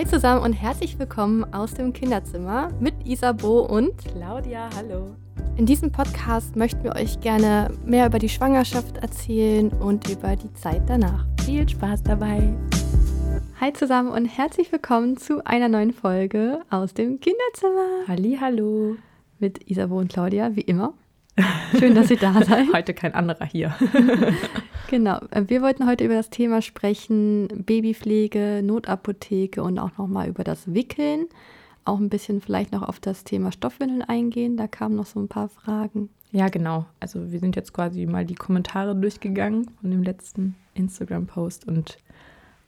Hi zusammen und herzlich willkommen aus dem Kinderzimmer mit Isabo und Claudia, hallo. In diesem Podcast möchten wir euch gerne mehr über die Schwangerschaft erzählen und über die Zeit danach. Viel Spaß dabei. Hi zusammen und herzlich willkommen zu einer neuen Folge aus dem Kinderzimmer. Halli, hallo. Mit Isabo und Claudia, wie immer. Schön, dass ihr da seid. Heute kein anderer hier. genau. Äh, wir wollten heute über das Thema sprechen: Babypflege, Notapotheke und auch nochmal über das Wickeln. Auch ein bisschen vielleicht noch auf das Thema Stoffwindeln eingehen. Da kamen noch so ein paar Fragen. Ja, genau. Also, wir sind jetzt quasi mal die Kommentare durchgegangen von dem letzten Instagram-Post und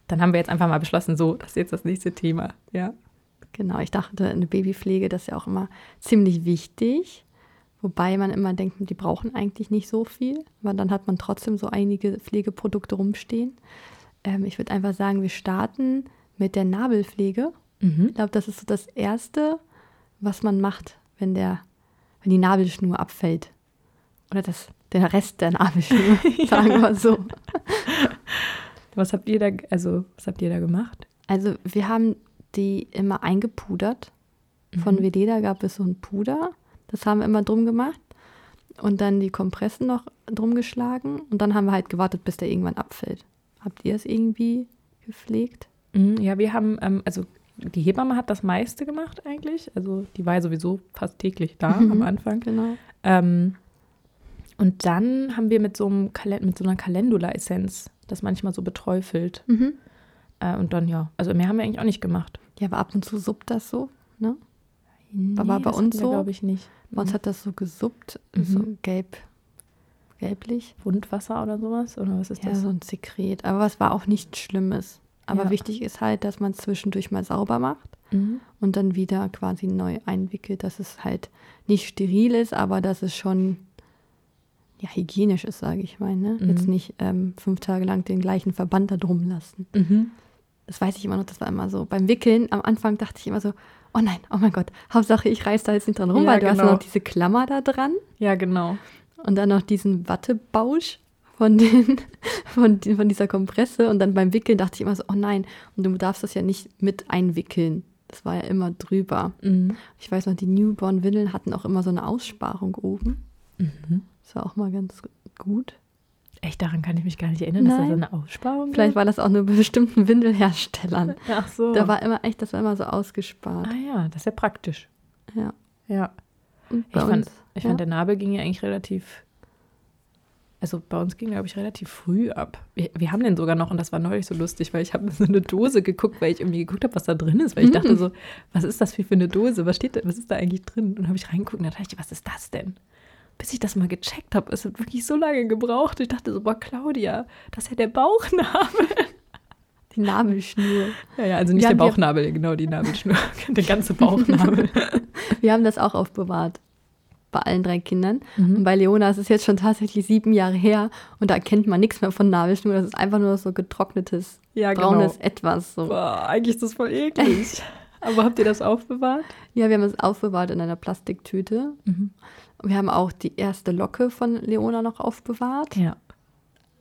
dann haben wir jetzt einfach mal beschlossen, so, das ist jetzt das nächste Thema. Ja. Genau. Ich dachte, eine Babypflege, das ist ja auch immer ziemlich wichtig. Wobei man immer denkt, die brauchen eigentlich nicht so viel, aber dann hat man trotzdem so einige Pflegeprodukte rumstehen. Ähm, ich würde einfach sagen, wir starten mit der Nabelpflege. Mhm. Ich glaube, das ist so das Erste, was man macht, wenn, der, wenn die Nabelschnur abfällt. Oder das, der Rest der Nabelschnur, sagen wir so. Was habt ihr da, also, was habt ihr da gemacht? Also wir haben die immer eingepudert. Von mhm. Veleda gab es so ein Puder das haben wir immer drum gemacht. Und dann die Kompressen noch drum geschlagen. Und dann haben wir halt gewartet, bis der irgendwann abfällt. Habt ihr es irgendwie gepflegt? Mhm, ja, wir haben, ähm, also die Hebamme hat das meiste gemacht eigentlich. Also die war sowieso fast täglich da mhm, am Anfang. Genau. Ähm, und dann haben wir mit so, einem Kalend mit so einer Calendula-Essenz das manchmal so beträufelt. Mhm. Äh, und dann ja, also mehr haben wir eigentlich auch nicht gemacht. Ja, aber ab und zu suppt das so, ne? Nee, war bei uns so. glaube ich nicht. Bei uns mhm. hat das so gesuppt, mhm. so gelb, gelblich. Wundwasser oder sowas? Oder was ist ja, das? Ja, so ein Sekret. Aber es war auch nichts Schlimmes. Aber ja. wichtig ist halt, dass man zwischendurch mal sauber macht mhm. und dann wieder quasi neu einwickelt, dass es halt nicht steril ist, aber dass es schon ja, hygienisch ist, sage ich mal. Ne? Mhm. Jetzt nicht ähm, fünf Tage lang den gleichen Verband da drum lassen. Mhm. Das weiß ich immer noch, das war immer so. Beim Wickeln am Anfang dachte ich immer so, oh nein, oh mein Gott, Hauptsache ich reiß da jetzt nicht dran rum, ja, weil du genau. hast noch diese Klammer da dran. Ja, genau. Und dann noch diesen Wattebausch von, den, von, von dieser Kompresse. Und dann beim Wickeln dachte ich immer so, oh nein, und du darfst das ja nicht mit einwickeln. Das war ja immer drüber. Mhm. Ich weiß noch, die Newborn-Windeln hatten auch immer so eine Aussparung oben. Mhm. Das war auch mal ganz gut. Echt, daran kann ich mich gar nicht erinnern, Nein. dass da so eine Aussparung Vielleicht war das auch nur bei bestimmten Windelherstellern. Ach so. Da war immer echt, das war immer so ausgespart. Ah ja, das ist ja praktisch. Ja. Ja. ich fand, ich ja? fand, der Nabel ging ja eigentlich relativ, also bei uns ging, glaube ich, relativ früh ab. Wir, wir, haben den sogar noch und das war neulich so lustig, weil ich habe so eine Dose geguckt, weil ich irgendwie geguckt habe, was da drin ist, weil ich mhm. dachte so, was ist das für eine Dose? Was steht da, was ist da eigentlich drin? Und habe ich reingeguckt und da dachte ich, was ist das denn? Bis ich das mal gecheckt habe. Es hat wirklich so lange gebraucht. Ich dachte so, boah, Claudia, das ist ja der Bauchnabel. Die Nabelschnur. Ja, ja, also nicht der Bauchnabel, genau, die Nabelschnur. der ganze Bauchnabel. Wir haben das auch aufbewahrt. Bei allen drei Kindern. Mhm. Und bei Leona ist es jetzt schon tatsächlich sieben Jahre her und da erkennt man nichts mehr von Nabelschnur. Das ist einfach nur so getrocknetes, ja, braunes genau. Etwas. So. Boah, eigentlich ist das voll eklig. Aber habt ihr das aufbewahrt? Ja, wir haben es aufbewahrt in einer Plastiktüte. Mhm. Wir haben auch die erste Locke von Leona noch aufbewahrt. Ja.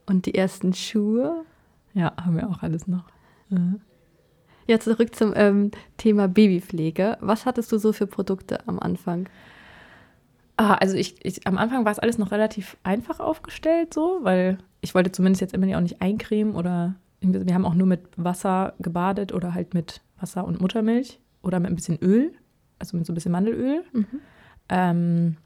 Und die ersten Schuhe. Ja, haben wir auch alles noch. Ja, ja zurück zum ähm, Thema Babypflege. Was hattest du so für Produkte am Anfang? Ah, also ich, ich, am Anfang war es alles noch relativ einfach aufgestellt, so, weil ich wollte zumindest jetzt immer auch nicht eincremen oder wir haben auch nur mit Wasser gebadet oder halt mit Wasser und Muttermilch oder mit ein bisschen Öl, also mit so ein bisschen Mandelöl. Mhm. Ähm,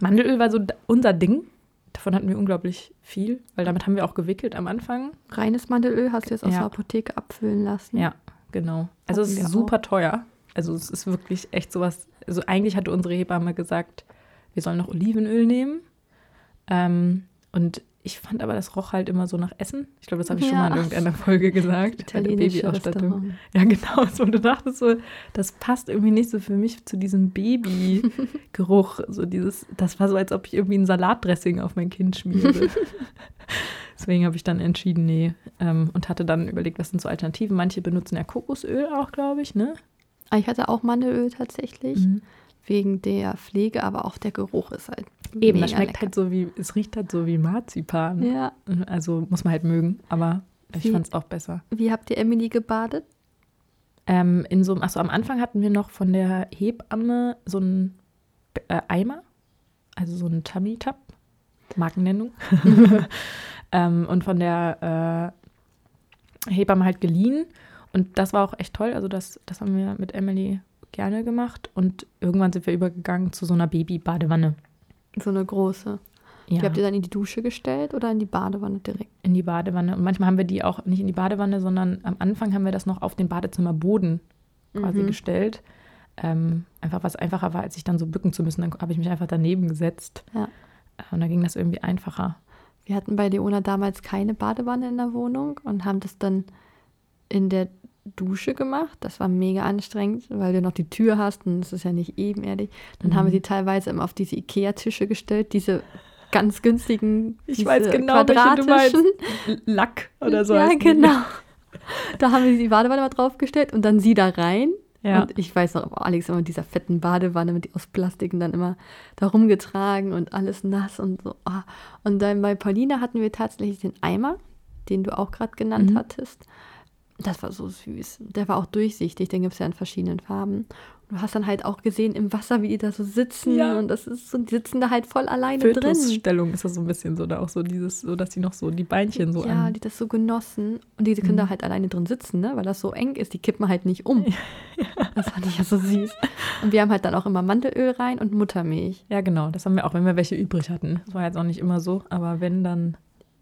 Mandelöl war so unser Ding. Davon hatten wir unglaublich viel, weil damit haben wir auch gewickelt am Anfang. Reines Mandelöl hast du jetzt aus ja. der Apotheke abfüllen lassen. Ja, genau. Also hatten es ist super auch. teuer. Also es ist wirklich echt sowas. Also eigentlich hatte unsere Hebamme gesagt, wir sollen noch Olivenöl nehmen. Ähm, und ich fand aber, das roch halt immer so nach Essen. Ich glaube, das habe ich ja. schon mal in irgendeiner Folge gesagt. Italienische Babyausstattung. Ja, genau. So, und du dachtest so, das passt irgendwie nicht so für mich zu diesem Babygeruch. so dieses, das war so, als ob ich irgendwie ein Salatdressing auf mein Kind schmiere. Deswegen habe ich dann entschieden, nee. Ähm, und hatte dann überlegt, was sind so Alternativen. Manche benutzen ja Kokosöl auch, glaube ich, ne? Ah, ich hatte auch Mandelöl tatsächlich. Mhm wegen der Pflege, aber auch der Geruch ist halt. Eben, das schmeckt lecker. halt so wie, es riecht halt so wie Marzipan. Ja. Also muss man halt mögen, aber ich fand es auch besser. Wie habt ihr Emily gebadet? Ähm, in so, achso, am Anfang hatten wir noch von der Hebamme so einen äh, Eimer, also so einen Tummy-Tab, Markennennung. ähm, und von der äh, Hebamme halt geliehen. Und das war auch echt toll. Also das, das haben wir mit Emily gerne gemacht. Und irgendwann sind wir übergegangen zu so einer Baby-Badewanne. So eine große. Ja. Die habt ihr dann in die Dusche gestellt oder in die Badewanne direkt? In die Badewanne. Und manchmal haben wir die auch nicht in die Badewanne, sondern am Anfang haben wir das noch auf den Badezimmerboden quasi mhm. gestellt. Ähm, einfach was einfacher war, als sich dann so bücken zu müssen. Dann habe ich mich einfach daneben gesetzt. Ja. Äh, und dann ging das irgendwie einfacher. Wir hatten bei Leona damals keine Badewanne in der Wohnung und haben das dann in der Dusche gemacht. Das war mega anstrengend, weil du noch die Tür hast und es ist ja nicht ebenerdig. Dann mhm. haben wir sie teilweise immer auf diese Ikea-Tische gestellt, diese ganz günstigen Ich weiß genau, meinst. Lack oder so. Ja, genau. Da haben wir die Badewanne mal draufgestellt und dann sie da rein. Ja. Und ich weiß noch, Alex immer mit dieser fetten Badewanne mit aus Plastik und dann immer da rumgetragen und alles nass und so. Oh. Und dann bei Paulina hatten wir tatsächlich den Eimer, den du auch gerade genannt mhm. hattest. Das war so süß. Der war auch durchsichtig, den gibt es ja in verschiedenen Farben. Und du hast dann halt auch gesehen im Wasser, wie die da so sitzen ja. und das ist so, die sitzen da halt voll alleine Fötusstellung drin. Stellung ist das so ein bisschen so, da auch so dieses, so dass die noch so die Beinchen so Ja, an. die das so genossen und diese Kinder mhm. halt alleine drin sitzen, ne, weil das so eng ist, die kippen halt nicht um. Ja. Das fand ich ja so süß. Und wir haben halt dann auch immer Mandelöl rein und Muttermilch. Ja, genau, das haben wir auch, wenn wir welche übrig hatten. Das war jetzt auch nicht immer so, aber wenn dann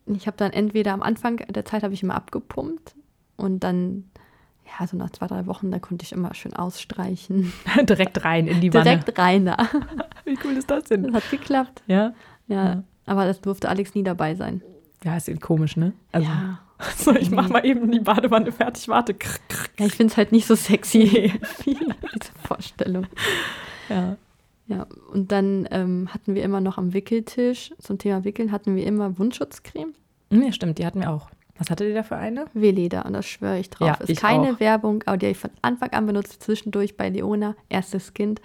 ich habe dann entweder am Anfang der Zeit habe ich immer abgepumpt und dann, ja, so nach zwei, drei Wochen, da konnte ich immer schön ausstreichen. Direkt rein in die Wanne. Direkt rein da. Wie cool ist das denn? Das hat geklappt. Ja? Ja. ja. Aber das durfte Alex nie dabei sein. Ja, ist komisch, ne? Also, ja. So, ich mach mal eben die Badewanne fertig, warte. Ja, ich finde es halt nicht so sexy, diese Vorstellung. Ja. Ja, und dann ähm, hatten wir immer noch am Wickeltisch, zum Thema Wickeln, hatten wir immer Wundschutzcreme. Ja, stimmt, die hatten wir auch. Was hattet ihr da für eine? Weleda und das schwöre ich drauf. Ja, ist keine auch. Werbung, aber die habe ich von Anfang an benutzt, zwischendurch bei Leona, erstes Kind,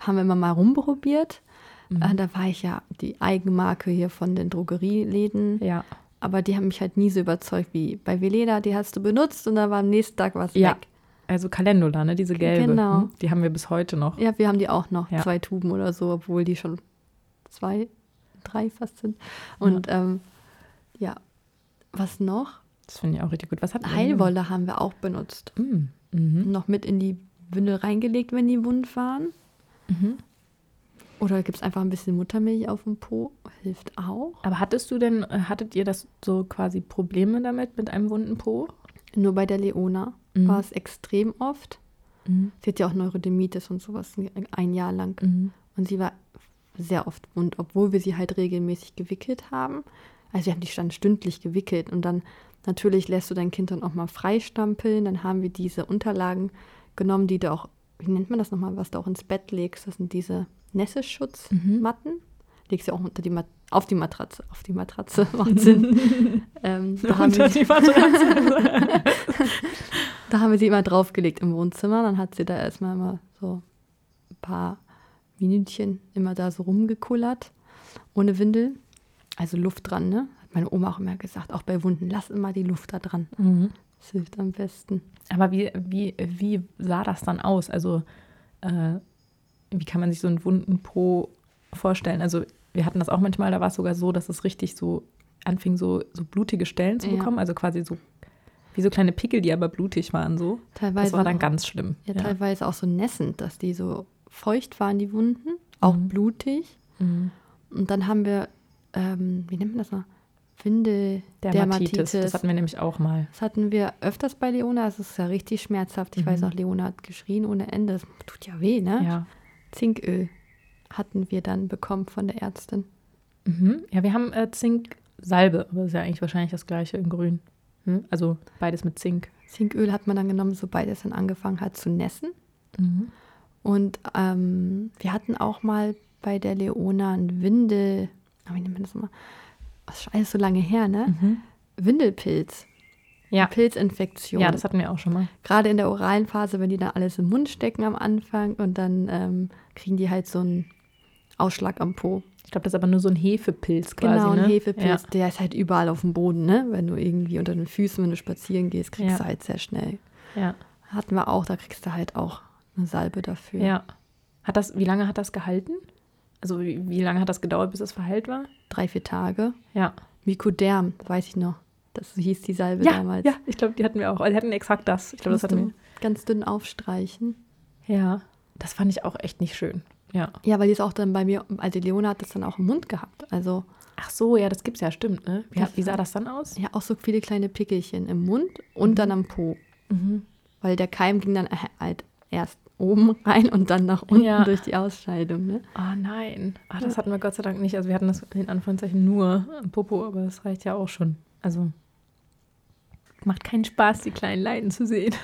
haben wir immer mal rumprobiert. Mhm. Äh, da war ich ja die Eigenmarke hier von den Drogerieläden. Ja. Aber die haben mich halt nie so überzeugt wie bei Veleda, die hast du benutzt und dann war am nächsten Tag was ja. weg. Also Calendula, ne? Diese gelbe. Genau. Hm? Die haben wir bis heute noch. Ja, wir haben die auch noch. Ja. Zwei Tuben oder so, obwohl die schon zwei, drei fast sind. Und ja, ähm, ja. Was noch? Das finde ich auch richtig gut. Was hat Heilwolle haben wir auch benutzt. Mm. Mhm. Noch mit in die Windel reingelegt, wenn die wund waren. Mhm. Oder gibt es einfach ein bisschen Muttermilch auf dem Po? Hilft auch. Aber hattest du denn, äh, hattet ihr das so quasi Probleme damit, mit einem wunden Po? Nur bei der Leona mhm. war es extrem oft. Mhm. Sie hat ja auch Neurodermitis und sowas ein Jahr lang. Mhm. Und sie war sehr oft wund, obwohl wir sie halt regelmäßig gewickelt haben. Also wir haben die dann stündlich gewickelt und dann natürlich lässt du dein Kind dann auch mal freistampeln. Dann haben wir diese Unterlagen genommen, die du auch, wie nennt man das nochmal, was du auch ins Bett legst. Das sind diese Nässeschutzmatten. Mhm. Legst du auch unter die Mat auf die Matratze. Auf die Matratze macht Sinn. ähm, da, haben wir, die Matratze. da haben wir sie immer draufgelegt im Wohnzimmer. Dann hat sie da erstmal immer so ein paar Minütchen immer da so rumgekullert. Ohne Windel. Also Luft dran, ne? Hat meine Oma auch immer gesagt. Auch bei Wunden, lass immer die Luft da dran. Mhm. Das hilft am besten. Aber wie, wie, wie sah das dann aus? Also, äh, wie kann man sich so einen wunden Po vorstellen? Also, wir hatten das auch manchmal, da war es sogar so, dass es richtig so anfing, so, so blutige Stellen zu bekommen. Ja. Also quasi so wie so kleine Pickel, die aber blutig waren. So. Teilweise das war dann ganz schlimm. Ja, ja, teilweise auch so nässend, dass die so feucht waren, die Wunden, auch mhm. blutig. Mhm. Und dann haben wir, ähm, wie nennt man das noch? Windel Dermatitis. Das hatten wir nämlich auch mal. Das hatten wir öfters bei Leona. Es ist ja richtig schmerzhaft. Ich mhm. weiß noch, Leona hat geschrien ohne Ende. Das tut ja weh, ne? Ja. Zinköl hatten wir dann bekommen von der Ärztin. Mhm. Ja, wir haben äh, Zinksalbe, aber das ist ja eigentlich wahrscheinlich das gleiche in grün. Hm? Also beides mit Zink. Zinköl hat man dann genommen, sobald es dann angefangen hat zu nässen. Mhm. Und ähm, wir hatten auch mal bei der Leona ein Windel, wie nennt man das mal? Das ist alles so lange her, ne? Mhm. Windelpilz. Ja. Pilzinfektion. Ja, das hatten wir auch schon mal. Gerade in der oralen Phase, wenn die da alles im Mund stecken am Anfang und dann ähm, kriegen die halt so einen Ausschlag am Po. Ich glaube, das ist aber nur so ein Hefepilz quasi. Genau, ein ne? Hefepilz, ja. der ist halt überall auf dem Boden, ne? Wenn du irgendwie unter den Füßen, wenn du spazieren gehst, kriegst ja. du halt sehr schnell. Ja. Hatten wir auch, da kriegst du halt auch eine Salbe dafür. Ja. Hat das, wie lange hat das gehalten? Also wie, wie lange hat das gedauert, bis es verheilt war? Drei, vier Tage. Ja. Mykoderm, weiß ich noch. Das hieß die Salbe ja, damals. Ja, ich glaube, die hatten wir auch. Also die hatten exakt das. Ich glaube, das hatten wir. Ganz dünn aufstreichen. Ja, das fand ich auch echt nicht schön. Ja. Ja, weil die es auch dann bei mir, also Leona hat das dann auch im Mund gehabt. Also. Ach so, ja, das gibt's ja, stimmt, ne? Wie, wie sah das dann aus? Ja, auch so viele kleine Pickelchen im Mund und mhm. dann am Po. Mhm. Weil der Keim ging dann halt erst oben rein und dann nach unten ja. durch die Ausscheidung. Ne? Oh nein, oh, das hatten wir Gott sei Dank nicht. Also wir hatten das in Anführungszeichen nur Popo, aber das reicht ja auch schon. Also macht keinen Spaß, die kleinen Leiden zu sehen.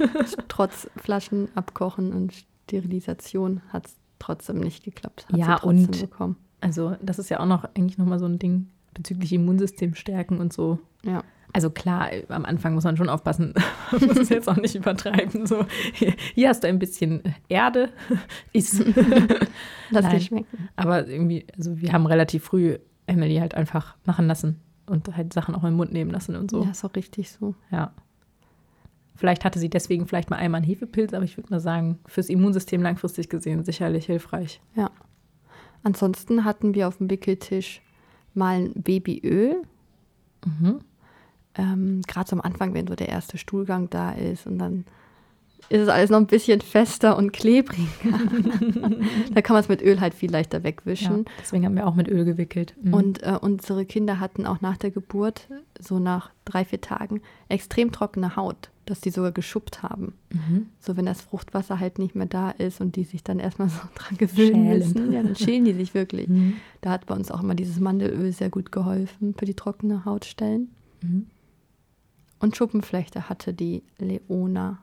Trotz Flaschen abkochen und Sterilisation hat es trotzdem nicht geklappt. Hat ja, und bekommen. also das ist ja auch noch eigentlich nochmal so ein Ding bezüglich Immunsystem stärken und so. Ja. Also klar, am Anfang muss man schon aufpassen, man muss es jetzt auch nicht übertreiben. So, hier, hier hast du ein bisschen Erde, ist. Lass dir schmecken. Aber irgendwie, also wir haben relativ früh Emily halt einfach machen lassen und halt Sachen auch im Mund nehmen lassen und so. Ja, ist auch richtig so. Ja. Vielleicht hatte sie deswegen vielleicht mal einmal einen Hefepilz, aber ich würde mal sagen, fürs Immunsystem langfristig gesehen sicherlich hilfreich. Ja. Ansonsten hatten wir auf dem Wickeltisch mal ein Babyöl. Mhm ähm, gerade so am Anfang, wenn so der erste Stuhlgang da ist und dann ist es alles noch ein bisschen fester und klebriger. da kann man es mit Öl halt viel leichter wegwischen. Ja, deswegen haben wir auch mit Öl gewickelt. Mhm. Und äh, unsere Kinder hatten auch nach der Geburt, so nach drei, vier Tagen, extrem trockene Haut, dass die sogar geschuppt haben. Mhm. So wenn das Fruchtwasser halt nicht mehr da ist und die sich dann erstmal so dran gewöhnen müssen, ja, dann schälen die sich wirklich. Mhm. Da hat bei uns auch immer dieses Mandelöl sehr gut geholfen für die trockene Hautstellen. Mhm. Und Schuppenflechte hatte die Leona.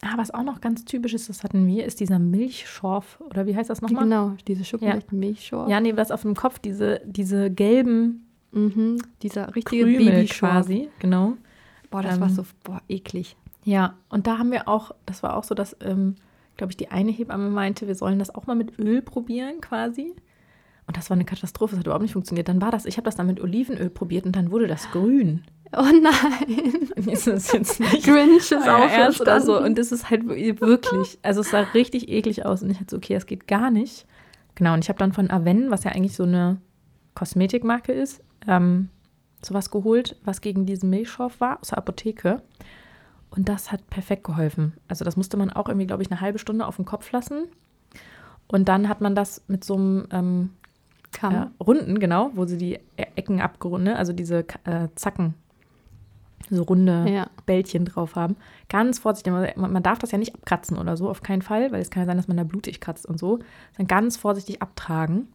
Ah, was auch noch ganz typisch ist, das hatten wir, ist dieser Milchschorf. Oder wie heißt das nochmal? Genau, diese Schuppenflechte ja. Milchschorf. Ja, nee, was auf dem Kopf, diese, diese gelben. Mhm, dieser richtige Krümel quasi, genau. Boah, das ähm, war so boah, eklig. Ja, und da haben wir auch, das war auch so, dass, ähm, glaube ich, die eine Hebamme meinte, wir sollen das auch mal mit Öl probieren quasi. Und das war eine Katastrophe, das hat überhaupt nicht funktioniert. Dann war das, ich habe das dann mit Olivenöl probiert und dann wurde das grün. Oh nein. Ist das jetzt nicht Grinch ist auch ernst oder so. Und es ist halt wirklich, also es sah richtig eklig aus. Und ich hatte so, okay, das geht gar nicht. Genau, und ich habe dann von Aven, was ja eigentlich so eine Kosmetikmarke ist, ähm, sowas geholt, was gegen diesen Milchschorf war, aus der Apotheke. Und das hat perfekt geholfen. Also das musste man auch irgendwie, glaube ich, eine halbe Stunde auf den Kopf lassen. Und dann hat man das mit so einem ähm, äh, Runden, genau, wo sie die e-, Ecken abgerundet, also diese äh, Zacken so runde ja. Bällchen drauf haben. Ganz vorsichtig, man, darf das ja nicht abkratzen oder so, auf keinen Fall, weil es kann ja sein, dass man da blutig kratzt und so. Dann ganz vorsichtig abtragen.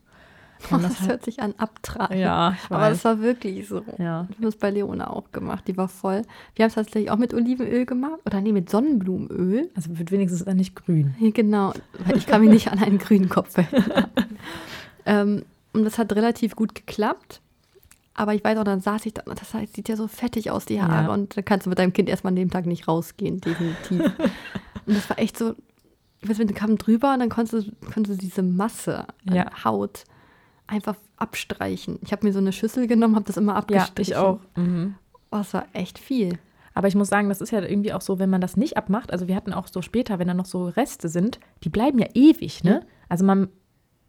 Oh, das, das hört sich an, abtragen. Ja, ich. Aber es war wirklich so. Ja. Wir haben es bei Leona auch gemacht. Die war voll. Wir haben es tatsächlich auch mit Olivenöl gemacht. Oder nee, mit Sonnenblumenöl. Also wird wenigstens dann nicht grün. Genau, weil ich kann mich nicht an einen grünen Kopf erinnern. ähm, und das hat relativ gut geklappt. Aber ich weiß auch, dann saß ich da das heißt, sieht ja so fettig aus, die Haare. Ja. Und dann kannst du mit deinem Kind erstmal an dem Tag nicht rausgehen, definitiv. und das war echt so, ich weiß, wenn du kam drüber und dann konntest du, konntest du diese Masse an ja. Haut einfach abstreichen. Ich habe mir so eine Schüssel genommen, habe das immer abgestrichen. Ja, ich auch. Mhm. Oh, das war echt viel. Aber ich muss sagen, das ist ja irgendwie auch so, wenn man das nicht abmacht, also wir hatten auch so später, wenn da noch so Reste sind, die bleiben ja ewig, ne? Ja. Also man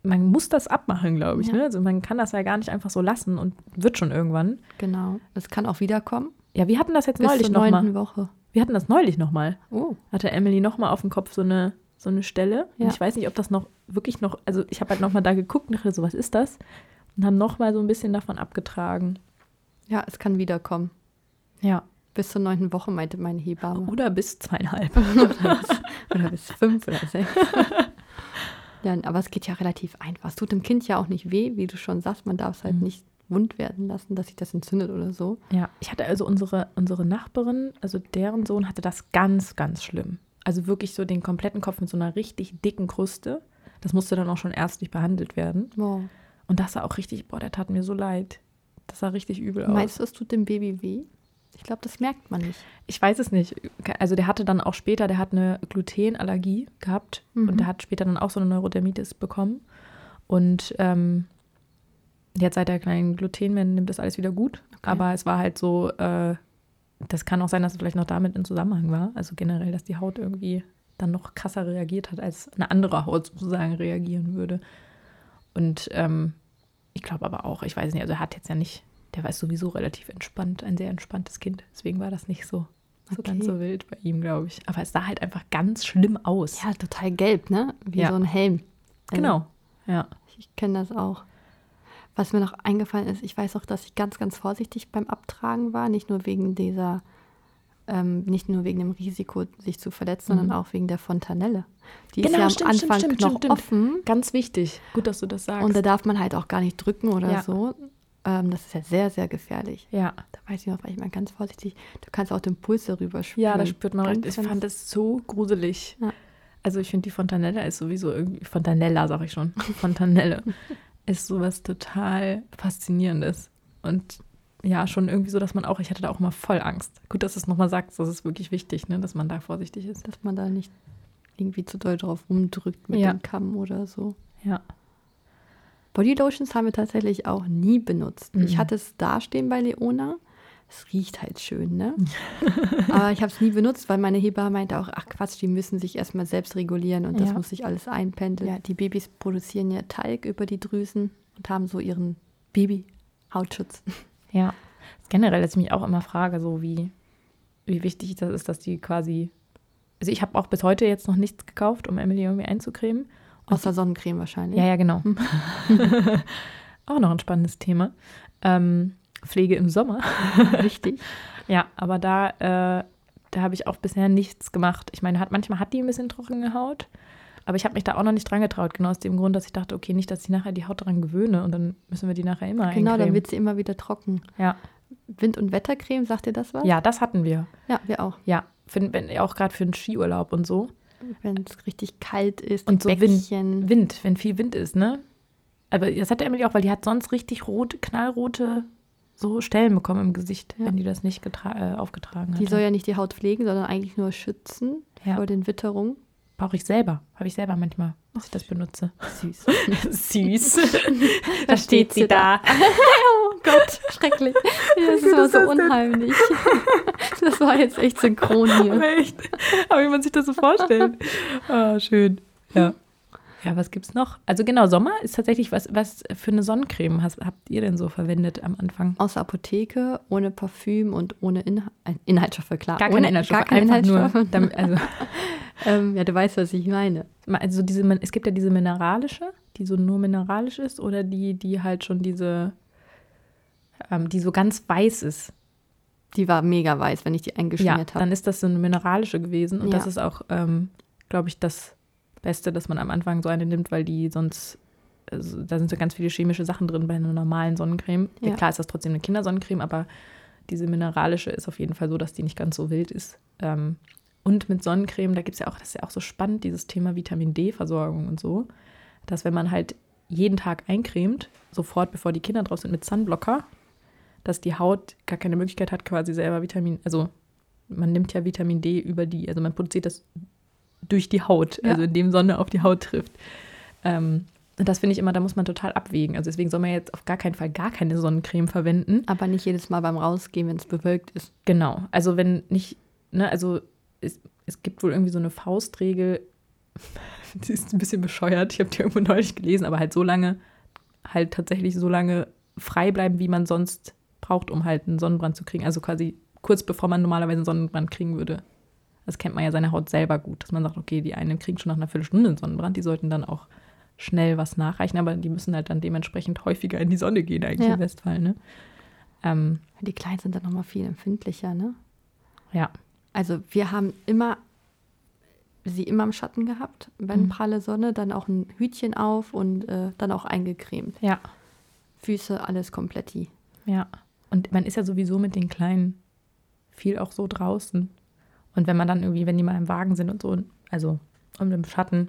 man muss das abmachen, glaube ich. Ja. Ne? Also man kann das ja gar nicht einfach so lassen und wird schon irgendwann. Genau. Es kann auch wiederkommen. Ja, wir hatten das jetzt Bis neulich nochmal. Woche. Wir hatten das neulich nochmal. Oh. Hatte Emily nochmal auf dem Kopf so eine, so eine Stelle. Ja. Und ich weiß nicht, ob das noch wirklich noch, also ich habe halt nochmal da geguckt und dachte so, was ist das? Und haben nochmal so ein bisschen davon abgetragen. Ja, es kann wiederkommen. Ja. Bis zur neunten Woche, meinte meine Hebamme. Oder bis zweieinhalb. oder, bis, oder bis fünf oder sechs. Ja, aber es geht ja relativ einfach. Es tut dem Kind ja auch nicht weh, wie du schon sagst. Man darf es halt mhm. nicht wund werden lassen, dass sich das entzündet oder so. Ja, ich hatte also unsere, unsere Nachbarin, also deren Sohn hatte das ganz, ganz schlimm. Also wirklich so den kompletten Kopf mit so einer richtig dicken Kruste. Das musste dann auch schon ärztlich behandelt werden. Wow. Und das sah auch richtig, boah, der tat mir so leid. Das sah richtig übel aus. Meinst du, es tut dem Baby weh? Ich glaube, das merkt man nicht. Ich weiß es nicht. Also der hatte dann auch später, der hat eine Glutenallergie gehabt mhm. und der hat später dann auch so eine Neurodermitis bekommen. Und ähm, jetzt seit er kein Gluten mehr nimmt, ist alles wieder gut. Okay. Aber es war halt so, äh, das kann auch sein, dass es vielleicht noch damit in Zusammenhang war. Also generell, dass die Haut irgendwie dann noch krasser reagiert hat, als eine andere Haut sozusagen reagieren würde. Und ähm, ich glaube aber auch, ich weiß nicht, also er hat jetzt ja nicht, der war sowieso relativ entspannt, ein sehr entspanntes Kind. Deswegen war das nicht so, so okay. ganz so wild bei ihm, glaube ich. Aber es sah halt einfach ganz schlimm aus. Ja, total gelb, ne? Wie ja. so ein Helm. Also, genau, ja. Ich kenne das auch. Was mir noch eingefallen ist, ich weiß auch, dass ich ganz, ganz vorsichtig beim Abtragen war, nicht nur wegen dieser, ähm, nicht nur wegen dem Risiko, sich zu verletzen, mhm. sondern auch wegen der Fontanelle. Die genau, ist ja am stimmt, Anfang stimmt, noch stimmt, offen. Ganz wichtig. Gut, dass du das sagst. Und da darf man halt auch gar nicht drücken oder ja. so. Ähm, das ist ja sehr, sehr gefährlich. Ja. Da weiß ich noch, war ich mal ganz vorsichtig. Du kannst auch den Puls darüber spüren. Ja, da spürt man richtig. Ich fand das so gruselig. Ja. Also ich finde, die Fontanella ist sowieso irgendwie, Fontanella sag ich schon, Fontanelle ist sowas total Faszinierendes. Und ja, schon irgendwie so, dass man auch, ich hatte da auch mal voll Angst. Gut, dass du es nochmal sagst, das ist wirklich wichtig, ne, dass man da vorsichtig ist. Dass man da nicht irgendwie zu doll drauf rumdrückt mit ja. dem Kamm oder so. Ja. Bodylotions haben wir tatsächlich auch nie benutzt. Mhm. Ich hatte es dastehen bei Leona es riecht halt schön, ne? Aber ich habe es nie benutzt, weil meine Hebamme meinte auch, ach Quatsch, die müssen sich erstmal selbst regulieren und das muss sich alles einpendeln. Ja, die Babys produzieren ja Talg über die Drüsen und haben so ihren Baby-Hautschutz. Ja, generell, dass ich mich auch immer frage, so wie, wie wichtig das ist, dass die quasi. Also ich habe auch bis heute jetzt noch nichts gekauft, um Emily irgendwie einzucremen. Außer Sonnencreme wahrscheinlich. Ja, ja, genau. Hm. auch noch ein spannendes Thema. Ähm, Pflege im Sommer. Richtig. ja, aber da, äh, da habe ich auch bisher nichts gemacht. Ich meine, hat, manchmal hat die ein bisschen trockene Haut, aber ich habe mich da auch noch nicht dran getraut. Genau aus dem Grund, dass ich dachte, okay, nicht, dass ich nachher die Haut daran gewöhne und dann müssen wir die nachher immer Genau, eincremen. dann wird sie immer wieder trocken. Ja. Wind- und Wettercreme, sagt ihr das was? Ja, das hatten wir. Ja, wir auch. Ja, für, wenn, auch gerade für den Skiurlaub und so. Wenn es richtig kalt ist und so Wind, Wind, wenn viel Wind ist, ne? Aber das hat Emily auch, weil die hat sonst richtig rot, knallrote so Stellen bekommen im Gesicht, ja. wenn die das nicht äh, aufgetragen hat. Die soll ja nicht die Haut pflegen, sondern eigentlich nur schützen ja. vor den Witterungen. Brauche ich selber. Habe ich selber manchmal, dass ich das benutze. Süß. Süß. da steht sie da. oh Gott, schrecklich. Das ist immer so unheimlich. das war jetzt echt synchron hier. Aber echt. Aber wie man sich das so vorstellt. Oh, schön. Ja. Ja, was gibt's noch? Also genau, Sommer ist tatsächlich, was, was für eine Sonnencreme hast, habt ihr denn so verwendet am Anfang? Aus der Apotheke, ohne Parfüm und ohne Inhal äh, Inhaltsstoffe, klar. Gar keine Inhaltsstoffe, gar keine Inhaltsstoffe. Nur, damit, also. ähm, ja, du weißt, was ich meine. Also diese, es gibt ja diese mineralische, die so nur mineralisch ist oder die, die halt schon diese, ähm, die so ganz weiß ist. Die war mega weiß, wenn ich die eingeschmiert ja, habe. Dann ist das so eine mineralische gewesen und ja. das ist auch, ähm, glaube ich, das Beste, dass man am Anfang so eine nimmt, weil die sonst, also, da sind so ganz viele chemische Sachen drin bei einer normalen Sonnencreme. Ja. klar ist das trotzdem eine Kindersonnencreme, aber diese mineralische ist auf jeden Fall so, dass die nicht ganz so wild ist. Ähm, und mit Sonnencreme, da gibt es ja auch, das ist ja auch so spannend, dieses Thema Vitamin D-Versorgung und so, dass wenn man halt jeden Tag eincremt, sofort bevor die Kinder drauf sind mit Sunblocker, dass die Haut gar keine Möglichkeit hat, quasi selber Vitamin, also man nimmt ja Vitamin D über die, also man produziert das durch die Haut, ja. also indem Sonne auf die Haut trifft. Ähm, und das finde ich immer, da muss man total abwägen. Also deswegen soll man jetzt auf gar keinen Fall gar keine Sonnencreme verwenden. Aber nicht jedes Mal beim Rausgehen, wenn es bewölkt ist. Genau. Also wenn nicht, ne, also es, es gibt wohl irgendwie so eine Faustregel, die ist ein bisschen bescheuert, ich habe die irgendwo neulich gelesen, aber halt so lange, halt tatsächlich so lange frei bleiben, wie man sonst braucht, um halt einen Sonnenbrand zu kriegen. Also quasi kurz bevor man normalerweise einen Sonnenbrand kriegen würde. Das kennt man ja seine Haut selber gut, dass man sagt, okay, die einen kriegen schon nach einer Viertelstunde einen Sonnenbrand, die sollten dann auch schnell was nachreichen, aber die müssen halt dann dementsprechend häufiger in die Sonne gehen, eigentlich ja. im Westfall, ne? Ähm, die Kleinen sind dann nochmal viel empfindlicher, ne? Ja. Also wir haben immer sie immer im Schatten gehabt, wenn mhm. pralle Sonne, dann auch ein Hütchen auf und äh, dann auch eingecremt. Ja. Füße, alles kompletti. Ja. Und man ist ja sowieso mit den Kleinen viel auch so draußen. Und wenn man dann irgendwie, wenn die mal im Wagen sind und so, also um im Schatten,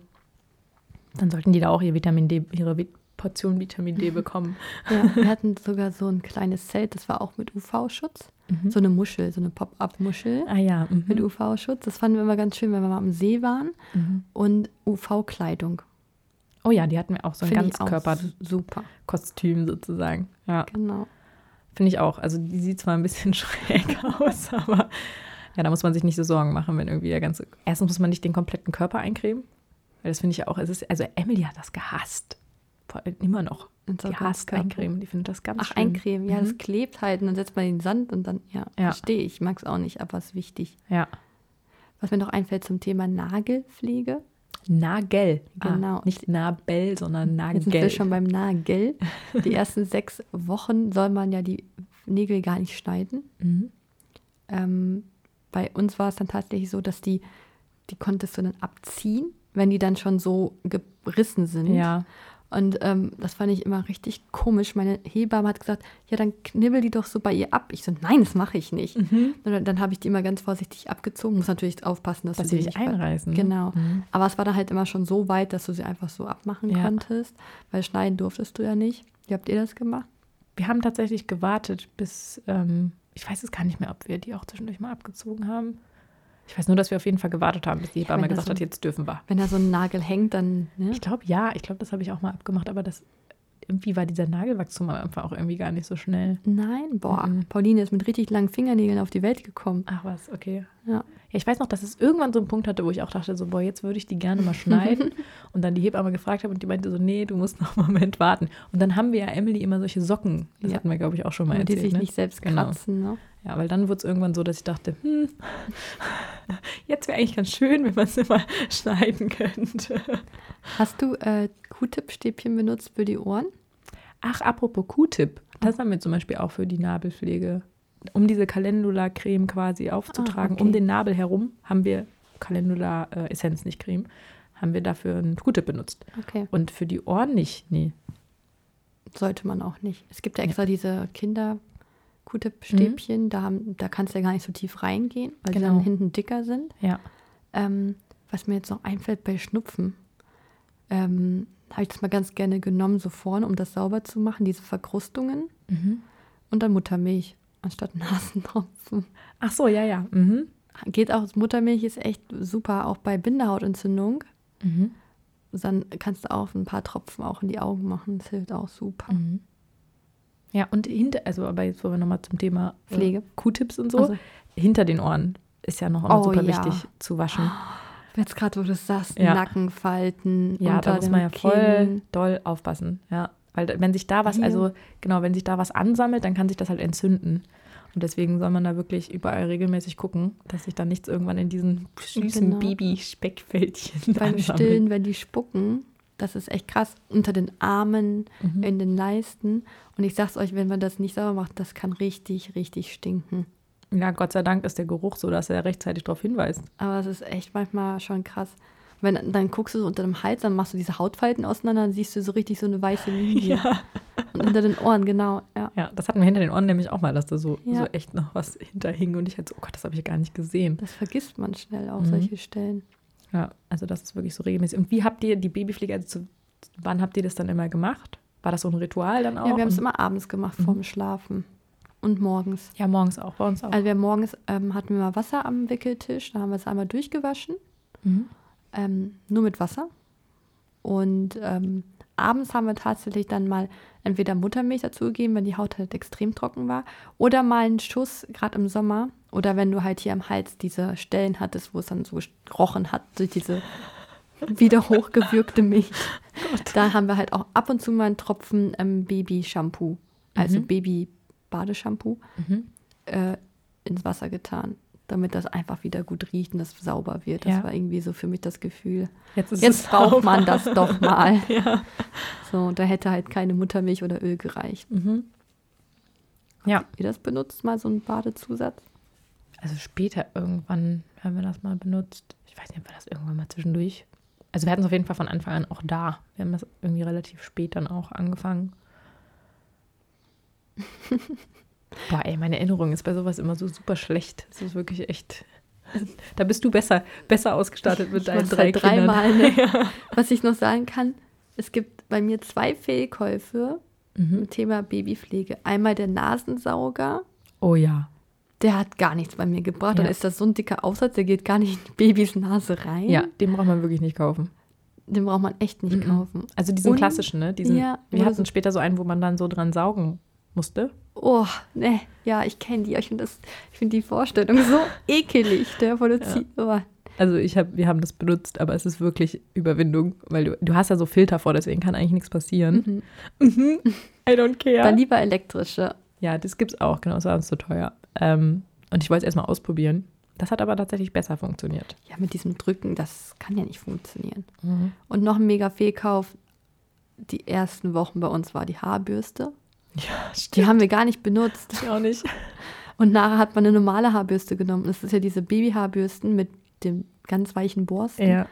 dann sollten die da auch ihr Vitamin D, ihre Portion Vitamin D bekommen. Ja, wir hatten sogar so ein kleines Zelt, das war auch mit UV-Schutz. Mhm. So eine Muschel, so eine Pop-up-Muschel ah, ja. Mhm. mit UV-Schutz. Das fanden wir immer ganz schön, wenn wir mal am See waren. Mhm. Und UV-Kleidung. Oh ja, die hatten wir auch so ein Find Ganzkörper super Kostüm sozusagen. Ja. Genau. Finde ich auch. Also die sieht zwar ein bisschen schräg aus, aber ja, da muss man sich nicht so Sorgen machen, wenn irgendwie der ganze. Erstens muss man nicht den kompletten Körper eincremen. Weil das finde ich auch. Es ist, also Emily hat das gehasst. Immer noch. Die hasst eincremen. Die findet das ganz Ach, schlimm. eincremen. Ja, mhm. das klebt halt und dann setzt man den Sand und dann, ja, ja. verstehe ich. Ich mag es auch nicht, aber es ist wichtig. Ja. Was mir noch einfällt zum Thema Nagelpflege. Nagel, ah, genau. Ah, nicht Nabel, sondern Nagel. Jetzt sind wir schon beim Nagel. Die ersten sechs Wochen soll man ja die Nägel gar nicht schneiden. Mhm. Ähm, bei uns war es dann tatsächlich so, dass die, die konntest du dann abziehen, wenn die dann schon so gerissen sind. Ja. Und ähm, das fand ich immer richtig komisch. Meine Hebamme hat gesagt, ja, dann knibbel die doch so bei ihr ab. Ich so, nein, das mache ich nicht. Mhm. dann, dann habe ich die immer ganz vorsichtig abgezogen. Muss natürlich aufpassen, dass, dass du sie nicht einreißen. Genau. Mhm. Aber es war dann halt immer schon so weit, dass du sie einfach so abmachen ja. konntest, weil schneiden durftest du ja nicht. Wie habt ihr das gemacht? Wir haben tatsächlich gewartet, bis, ähm, ich weiß es gar nicht mehr, ob wir die auch zwischendurch mal abgezogen haben. Ich weiß nur, dass wir auf jeden Fall gewartet haben, bis die Hebamme gesagt so, hat, jetzt dürfen wir. Wenn da so ein Nagel hängt, dann. Ne? Ich glaube, ja. Ich glaube, das habe ich auch mal abgemacht, aber das irgendwie war dieser Nagelwachstum einfach auch irgendwie gar nicht so schnell. Nein, boah. Mhm. Pauline ist mit richtig langen Fingernägeln auf die Welt gekommen. Ach was, okay. Ja. Ja. Ich weiß noch, dass es irgendwann so einen Punkt hatte, wo ich auch dachte, so, boah, jetzt würde ich die gerne mal schneiden. und dann die Hebamme gefragt habe und die meinte so, nee, du musst noch einen Moment warten. Und dann haben wir ja Emily immer solche Socken. Das ja. hatten wir, glaube ich, auch schon mal erzählt. Die sich ne? nicht selbst genau. kratzen, genau. ne? Ja, weil dann wurde es irgendwann so, dass ich dachte, hm, jetzt wäre eigentlich ganz schön, wenn man es immer schneiden könnte. Hast du äh, Q-Tip-Stäbchen benutzt für die Ohren? Ach, apropos Q-Tip, das haben wir zum Beispiel auch für die Nabelpflege. Um diese Calendula-Creme quasi aufzutragen, ah, okay. um den Nabel herum haben wir Calendula-Essenz, nicht Creme, haben wir dafür einen Q-Tip benutzt. Okay. Und für die Ohren nicht, nee. Sollte man auch nicht. Es gibt ja extra ja. diese Kinder- Q-Tip-Stäbchen, mhm. da, da kannst du ja gar nicht so tief reingehen, weil genau. die dann hinten dicker sind. Ja. Ähm, was mir jetzt noch einfällt bei Schnupfen, ähm, habe ich das mal ganz gerne genommen, so vorne, um das sauber zu machen, diese Verkrustungen. Mhm. Und dann Muttermilch anstatt Nasentropfen. Ach so, ja, ja. Mhm. Geht auch, Muttermilch ist echt super, auch bei Bindehautentzündung. Mhm. Dann kannst du auch ein paar Tropfen auch in die Augen machen, das hilft auch super. Mhm. Ja, und hinter, also aber jetzt wollen wir nochmal zum Thema Pflege, Q-Tips und so. Also. Hinter den Ohren ist ja noch immer oh, super ja. wichtig zu waschen. Jetzt gerade, wo du das sagst, ja. Nackenfalten. Ja, da muss man ja voll Kinn. doll aufpassen. Ja, weil wenn sich da was, also genau, wenn sich da was ansammelt, dann kann sich das halt entzünden. Und deswegen soll man da wirklich überall regelmäßig gucken, dass sich da nichts irgendwann in diesen süßen genau. Baby-Speckfältchen Beim. Stillen, wenn die spucken, das ist echt krass. Unter den Armen, mhm. in den Leisten. Und ich sag's euch, wenn man das nicht sauber macht, das kann richtig, richtig stinken. Ja, Gott sei Dank ist der Geruch so, dass er rechtzeitig darauf hinweist. Aber es ist echt manchmal schon krass. Wenn, dann guckst du so unter dem Hals, dann machst du diese Hautfalten auseinander, dann siehst du so richtig so eine weiße Linie. Ja. Und unter den Ohren, genau. Ja. ja, das hatten wir hinter den Ohren nämlich auch mal, dass da so, ja. so echt noch was hinterhing. Und ich halt so, oh Gott, das habe ich gar nicht gesehen. Das vergisst man schnell auch, mhm. solche Stellen. Ja, also das ist wirklich so regelmäßig. Und wie habt ihr die Babypflege, also zu, wann habt ihr das dann immer gemacht? War das so ein Ritual dann auch? Ja, wir haben es immer abends gemacht, mhm. vorm Schlafen. Und morgens. Ja, morgens auch, bei uns auch. Also wir morgens ähm, hatten wir mal Wasser am Wickeltisch, da haben wir es einmal durchgewaschen. Mhm. Ähm, nur mit Wasser. Und ähm, abends haben wir tatsächlich dann mal entweder Muttermilch dazugegeben, wenn die Haut halt extrem trocken war, oder mal einen Schuss, gerade im Sommer, oder wenn du halt hier am Hals diese Stellen hattest, wo es dann so gerochen hat, durch diese wieder hochgewürgte Milch. da haben wir halt auch ab und zu mal einen Tropfen ähm, Baby-Shampoo, also mhm. Baby-Badeshampoo, mhm. äh, ins Wasser getan, damit das einfach wieder gut riecht und das sauber wird. Das ja. war irgendwie so für mich das Gefühl. Jetzt, Jetzt braucht sauber. man das doch mal. ja. So, da hätte halt keine Muttermilch oder Öl gereicht. Mhm. Ja. Habt ihr das benutzt, mal so einen Badezusatz? Also später irgendwann haben wir das mal benutzt. Ich weiß nicht, ob wir das irgendwann mal zwischendurch also wir hatten es auf jeden Fall von Anfang an auch da. Wir haben das irgendwie relativ spät dann auch angefangen. Boah, ey, meine Erinnerung ist bei sowas immer so super schlecht. Das ist wirklich echt. Da bist du besser, besser ausgestattet mit ich deinen drei halt. Dreimal, ne? ja. Was ich noch sagen kann, es gibt bei mir zwei Fehlkäufe mhm. im Thema Babypflege. Einmal der Nasensauger. Oh ja der hat gar nichts bei mir gebracht. Ja. Dann ist das so ein dicker Aufsatz, der geht gar nicht in Babys Nase rein. Ja, den braucht man wirklich nicht kaufen. Den braucht man echt nicht mhm. kaufen. Also diesen Und, klassischen, ne? Diesen, ja, wir hatten so später so einen, wo man dann so dran saugen musste. Oh, ne, ja, ich kenne die. Ich finde find die Vorstellung so ekelig. Der von der ja. oh. Also ich habe, wir haben das benutzt, aber es ist wirklich Überwindung, weil du, du hast ja so Filter vor, deswegen kann eigentlich nichts passieren. Mhm. mhm. I don't care. Dann lieber elektrische. Ja, das gibt's auch, genau, das war uns zu teuer. Ähm, und ich wollte es erstmal ausprobieren. Das hat aber tatsächlich besser funktioniert. Ja, mit diesem Drücken, das kann ja nicht funktionieren. Mhm. Und noch ein mega Fehlkauf, die ersten Wochen bei uns war die Haarbürste. Ja, stimmt. Die haben wir gar nicht benutzt. Ich auch nicht. Und nachher hat man eine normale Haarbürste genommen. Das ist ja diese Babyhaarbürsten mit dem ganz weichen Borsten. Ja.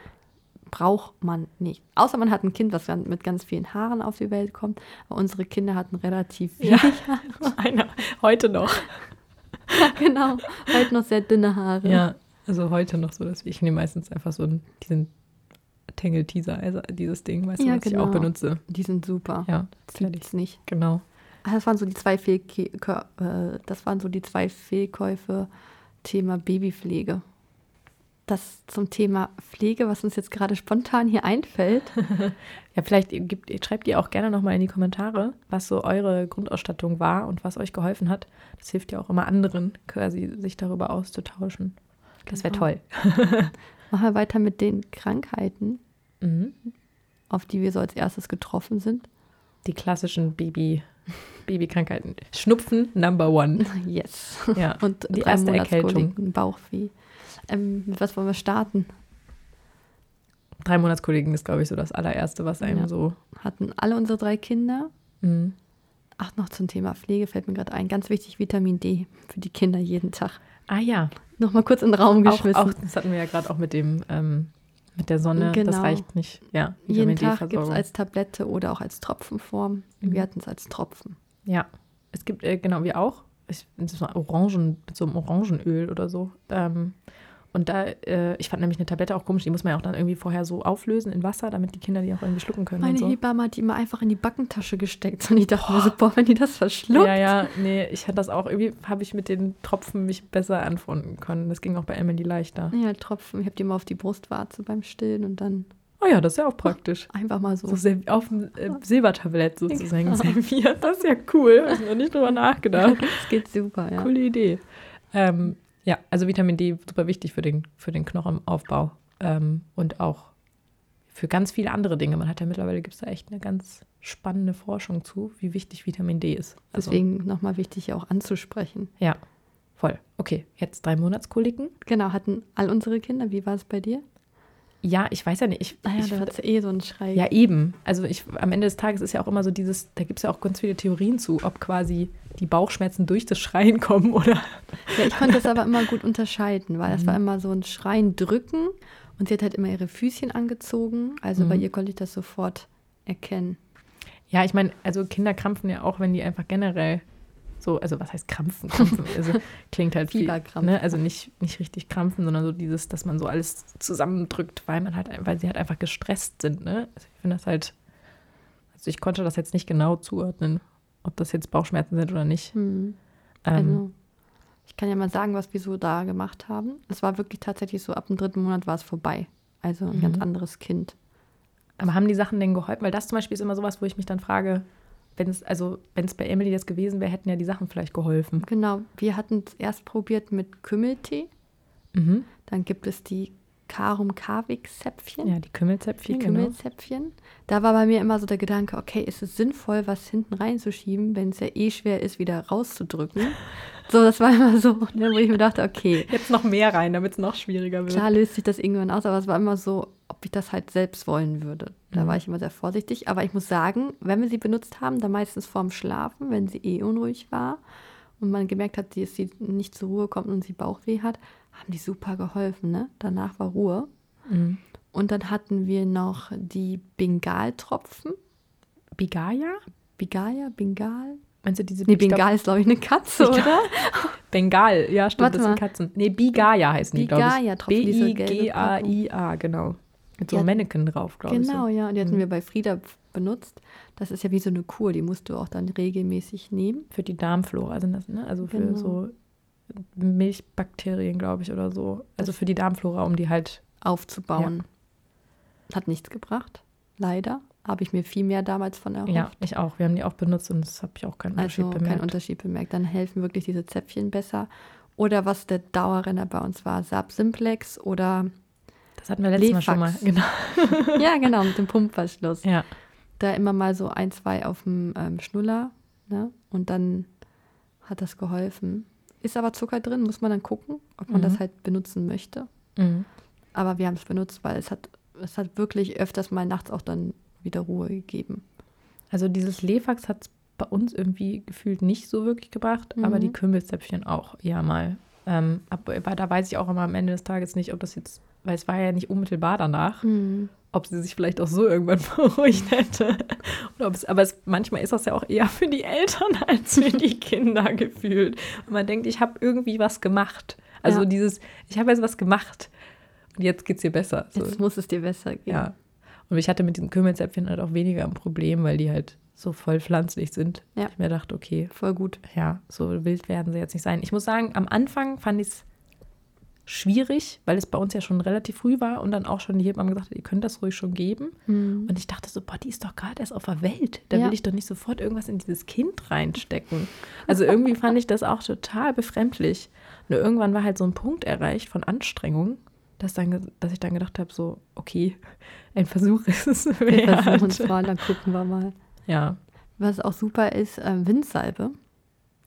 Braucht man nicht. Außer man hat ein Kind, was mit ganz vielen Haaren auf die Welt kommt. Aber unsere Kinder hatten relativ wenig ja. Haare. Einer. Heute noch. ja, genau. Heute noch sehr dünne Haare. Ja, also heute noch so, dass ich nehme meistens einfach so diesen Tangle-Teaser, also dieses Ding, weißt du, was genau. ich auch genau. benutze. Die sind super. Ja, das fertig. nicht. Genau. Das waren so die zwei Fehlkä äh, das waren so die zwei Fehlkäufe Thema Babypflege. Das zum Thema Pflege, was uns jetzt gerade spontan hier einfällt. ja, vielleicht gibt, schreibt ihr auch gerne nochmal in die Kommentare, was so eure Grundausstattung war und was euch geholfen hat. Das hilft ja auch immer anderen, quasi sich darüber auszutauschen. Das wäre genau. toll. Machen wir weiter mit den Krankheiten, mhm. auf die wir so als erstes getroffen sind. Die klassischen Baby- Babykrankheiten. Schnupfen, number one. Yes. Ja. Und die erste Erkältung. Bauchweh. Ähm, mit was wollen wir starten? Drei Monatskollegen ist, glaube ich, so das allererste, was einem ja. so. Hatten alle unsere drei Kinder. Mhm. Ach, noch zum Thema Pflege fällt mir gerade ein. Ganz wichtig, Vitamin D für die Kinder jeden Tag. Ah ja. Nochmal kurz in den Raum geschmissen. Auch, auch das hatten wir ja gerade auch mit dem ähm, mit der Sonne, genau. das reicht nicht. Ja, Jeden Tag gibt es als Tablette oder auch als Tropfenform. Mhm. Wir hatten es als Tropfen. Ja, es gibt, äh, genau, wie auch, ich, das war Orangen, mit so einem Orangenöl oder so. Ähm, und da, äh, ich fand nämlich eine Tablette auch komisch, die muss man ja auch dann irgendwie vorher so auflösen in Wasser, damit die Kinder die auch irgendwie schlucken können. Meine so. Hebamme hat die immer einfach in die Backentasche gesteckt und ich dachte boah. mir so, boah, wenn die das verschluckt. Ja, ja, nee, ich hatte das auch, irgendwie habe ich mit den Tropfen mich besser anfreunden können. Das ging auch bei Emily leichter. Ja, Tropfen, ich habe die immer auf die Brustwarze beim Stillen und dann Oh ja, das ist ja auch praktisch. Einfach mal so. so auf dem äh, Silbertablett sozusagen genau. serviert. Das ist ja cool. Habe ich noch nicht drüber nachgedacht. Das geht super, ja. Coole Idee. Ähm, ja, also Vitamin D super wichtig für den, für den Knochenaufbau ähm, und auch für ganz viele andere Dinge. Man hat ja mittlerweile gibt es da echt eine ganz spannende Forschung zu, wie wichtig Vitamin D ist. Also, Deswegen nochmal wichtig auch anzusprechen. Ja, voll. Okay, jetzt drei Monatskoliken. Genau, hatten all unsere Kinder. Wie war es bei dir? Ja, ich weiß ja nicht. Ich, ah ja, ich da hat eh so einen Schrei. Ja, eben. Also ich, am Ende des Tages ist ja auch immer so dieses, da gibt es ja auch ganz viele Theorien zu, ob quasi die Bauchschmerzen durch das Schreien kommen oder. Ja, ich konnte das aber immer gut unterscheiden, weil das mhm. war immer so ein Schreien drücken und sie hat halt immer ihre Füßchen angezogen. Also mhm. bei ihr konnte ich das sofort erkennen. Ja, ich meine, also Kinder krampfen ja auch, wenn die einfach generell so, also was heißt krampfen? Krampfen also klingt halt viel, ne? Also nicht, nicht richtig krampfen, sondern so dieses, dass man so alles zusammendrückt, weil man halt, weil sie halt einfach gestresst sind, ne? Also ich finde das halt, also ich konnte das jetzt nicht genau zuordnen, ob das jetzt Bauchschmerzen sind oder nicht. Hm. Ähm, also, ich kann ja mal sagen, was wir so da gemacht haben. Es war wirklich tatsächlich so, ab dem dritten Monat war es vorbei. Also ein mhm. ganz anderes Kind. Aber haben die Sachen denn geholfen? Weil das zum Beispiel ist immer sowas, wo ich mich dann frage, wenn es also wenn es bei Emily jetzt gewesen wäre, hätten ja die Sachen vielleicht geholfen. Genau, wir hatten es erst probiert mit Kümmeltee. Mhm. Dann gibt es die Karum Kavik Zäpfchen. Ja, die Kümmelzäpfchen. Die Kümmelzäpfchen. Genau. Da war bei mir immer so der Gedanke, okay, ist es sinnvoll, was hinten reinzuschieben, wenn es ja eh schwer ist, wieder rauszudrücken? so, das war immer so, ne, wo ich mir dachte, okay. Jetzt noch mehr rein, damit es noch schwieriger wird. Klar löst sich das irgendwann aus, aber es war immer so, ob ich das halt selbst wollen würde. Da mhm. war ich immer sehr vorsichtig. Aber ich muss sagen, wenn wir sie benutzt haben, dann meistens vorm Schlafen, wenn sie eh unruhig war und man gemerkt hat, dass sie nicht zur Ruhe kommt und sie Bauchweh hat, haben die super geholfen. Ne? Danach war Ruhe. Mhm. Und dann hatten wir noch die Bengaltropfen. Bigaya? Bigaya, Bengal. Meinst du diese Nee, Bengal ist, glaube ich, eine Katze, ich oder? Bengal, ja, stimmt, Warte das sind Katzen. Nee, Bigaya heißen die, glaube ich. Bigaya-Tropfen. B-I-G-A-I-A, genau. Mit so einem Mannequin drauf, glaube ich. Genau, so. ja. Und die hatten mhm. wir bei Frieda benutzt. Das ist ja wie so eine Kur, die musst du auch dann regelmäßig nehmen. Für die Darmflora sind das, ne? Also für genau. so Milchbakterien, glaube ich, oder so. Also für die Darmflora, um die halt aufzubauen. Ja. Hat nichts gebracht, leider. habe ich mir viel mehr damals von erhofft. Ja, ich auch. Wir haben die auch benutzt und das habe ich auch keinen Unterschied also bemerkt. keinen Unterschied bemerkt. Dann helfen wirklich diese Zäpfchen besser. Oder was der Dauerrenner bei uns war, Saab Simplex oder Das hatten wir letztes. Mal schon mal, genau. ja, genau, mit dem Pumpverschluss. Ja. Da immer mal so ein, zwei auf dem ähm, Schnuller ne? und dann hat das geholfen. Ist aber Zucker drin, muss man dann gucken, ob man mhm. das halt benutzen möchte. Mhm. Aber wir haben es benutzt, weil es hat, es hat wirklich öfters mal nachts auch dann wieder Ruhe gegeben. Also dieses Lefax hat es bei uns irgendwie gefühlt nicht so wirklich gebracht, mhm. aber die Kümmelzäpfchen auch ja mal. Ähm, aber da weiß ich auch immer am Ende des Tages nicht, ob das jetzt, weil es war ja nicht unmittelbar danach, mhm. ob sie sich vielleicht auch so irgendwann beruhigt hätte. Es, aber es, manchmal ist das ja auch eher für die Eltern als für die Kinder gefühlt. Und man denkt, ich habe irgendwie was gemacht. Also ja. dieses, ich habe jetzt was gemacht und jetzt geht es dir besser. So. Jetzt muss es dir besser gehen. Ja. Und ich hatte mit diesen Kümmelzäpfchen halt auch weniger ein Problem, weil die halt so voll pflanzlich sind. Ja. Ich mir dachte, okay, voll gut. Ja, so wild werden sie jetzt nicht sein. Ich muss sagen, am Anfang fand ich es schwierig, weil es bei uns ja schon relativ früh war und dann auch schon die Hebamme gesagt hat, ihr könnt das ruhig schon geben. Mhm. Und ich dachte so, boah, die ist doch gerade erst auf der Welt. Da ja. will ich doch nicht sofort irgendwas in dieses Kind reinstecken. Also irgendwie fand ich das auch total befremdlich. Nur irgendwann war halt so ein Punkt erreicht von Anstrengung, dass, dann, dass ich dann gedacht habe, so, okay, ein Versuch ist es wert. Wir versuchen es mal, dann gucken wir mal. Ja. Was auch super ist, äh, Windsalbe.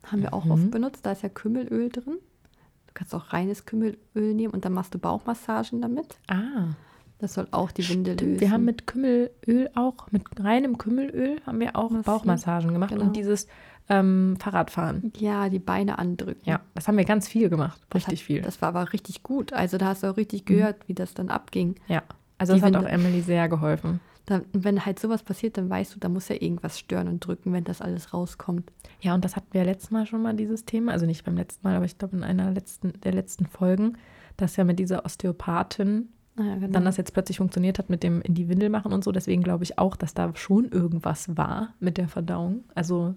Haben wir auch mhm. oft benutzt. Da ist ja Kümmelöl drin. Du kannst auch reines Kümmelöl nehmen und dann machst du Bauchmassagen damit. Ah. Das soll auch die Winde Stimmt, lösen. Wir haben mit Kümmelöl auch, mit reinem Kümmelöl haben wir auch Massiv. Bauchmassagen gemacht genau. und dieses ähm, Fahrradfahren. Ja, die Beine andrücken. Ja, das haben wir ganz viel gemacht. Richtig hat, viel. Das war aber richtig gut. Also da hast du auch richtig mhm. gehört, wie das dann abging. Ja, also die das hat Winde. auch Emily sehr geholfen. Da, wenn halt sowas passiert, dann weißt du, da muss ja irgendwas stören und drücken, wenn das alles rauskommt. Ja, und das hatten wir letztes Mal schon mal, dieses Thema. Also nicht beim letzten Mal, aber ich glaube in einer letzten, der letzten Folgen, dass ja mit dieser Osteopathin ah ja, genau. dann das jetzt plötzlich funktioniert hat mit dem in die Windel machen und so. Deswegen glaube ich auch, dass da schon irgendwas war mit der Verdauung. Also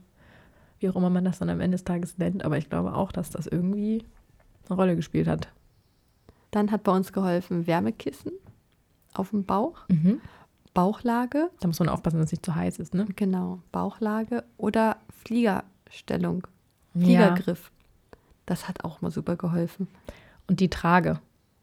wie auch immer man das dann am Ende des Tages nennt, aber ich glaube auch, dass das irgendwie eine Rolle gespielt hat. Dann hat bei uns geholfen Wärmekissen auf dem Bauch. Mhm. Bauchlage. Da muss man aufpassen, dass es nicht zu heiß ist, ne? Genau, Bauchlage oder Fliegerstellung, Fliegergriff. Ja. Das hat auch mal super geholfen. Und die Trage.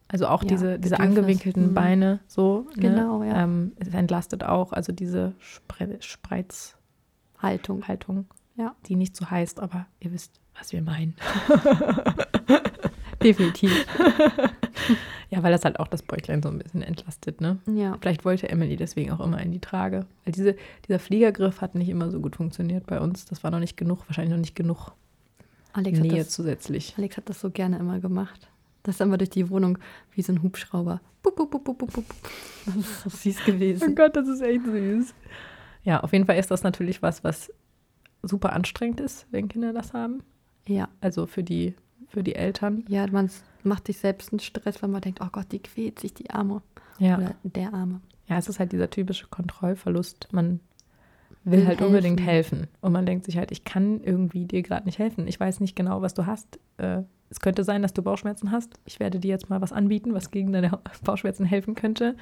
Also auch ja, diese, diese angewinkelten hm. Beine so. Ne? Genau, ja. Ähm, es entlastet auch, also diese Spre Spreizhaltung. Haltung, ja. Die nicht so heißt, aber ihr wisst, was wir meinen. Definitiv. ja, weil das halt auch das Bäuchlein so ein bisschen entlastet, ne? Ja. Vielleicht wollte Emily deswegen auch immer in die Trage. Weil diese, dieser Fliegergriff hat nicht immer so gut funktioniert bei uns. Das war noch nicht genug, wahrscheinlich noch nicht genug Alex Nähe das, zusätzlich. Alex hat das so gerne immer gemacht. Das ist immer durch die Wohnung wie so ein Hubschrauber. Bup, bup, bup, bup, bup. Das ist so süß gewesen. Oh Gott, das ist echt süß. Ja, auf jeden Fall ist das natürlich was, was super anstrengend ist, wenn Kinder das haben. Ja. Also für die für die Eltern. Ja, man macht sich selbst einen Stress, wenn man denkt, oh Gott, die quält sich die Arme. Ja. Oder der Arme. Ja, es ist halt dieser typische Kontrollverlust. Man will, will halt helfen. unbedingt helfen. Und man denkt sich halt, ich kann irgendwie dir gerade nicht helfen. Ich weiß nicht genau, was du hast. Äh, es könnte sein, dass du Bauchschmerzen hast. Ich werde dir jetzt mal was anbieten, was gegen deine Bauchschmerzen helfen könnte.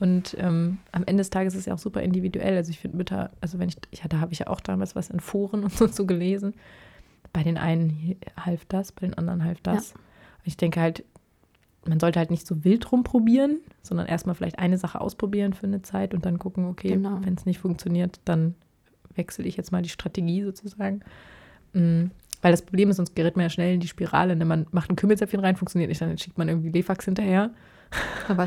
Und ähm, am Ende des Tages ist es ja auch super individuell. Also ich finde Mütter, also wenn ich, ich hatte, habe ich ja auch damals was in Foren und so, so gelesen bei den einen half das, bei den anderen half das. Ja. Ich denke halt, man sollte halt nicht so wild rumprobieren, sondern erstmal vielleicht eine Sache ausprobieren für eine Zeit und dann gucken, okay, genau. wenn es nicht funktioniert, dann wechsle ich jetzt mal die Strategie sozusagen. Mhm. Weil das Problem ist, sonst gerät man ja schnell in die Spirale. Ne? Man macht ein Kümmelzäpfchen rein, funktioniert nicht, dann schickt man irgendwie Lefax hinterher. Ja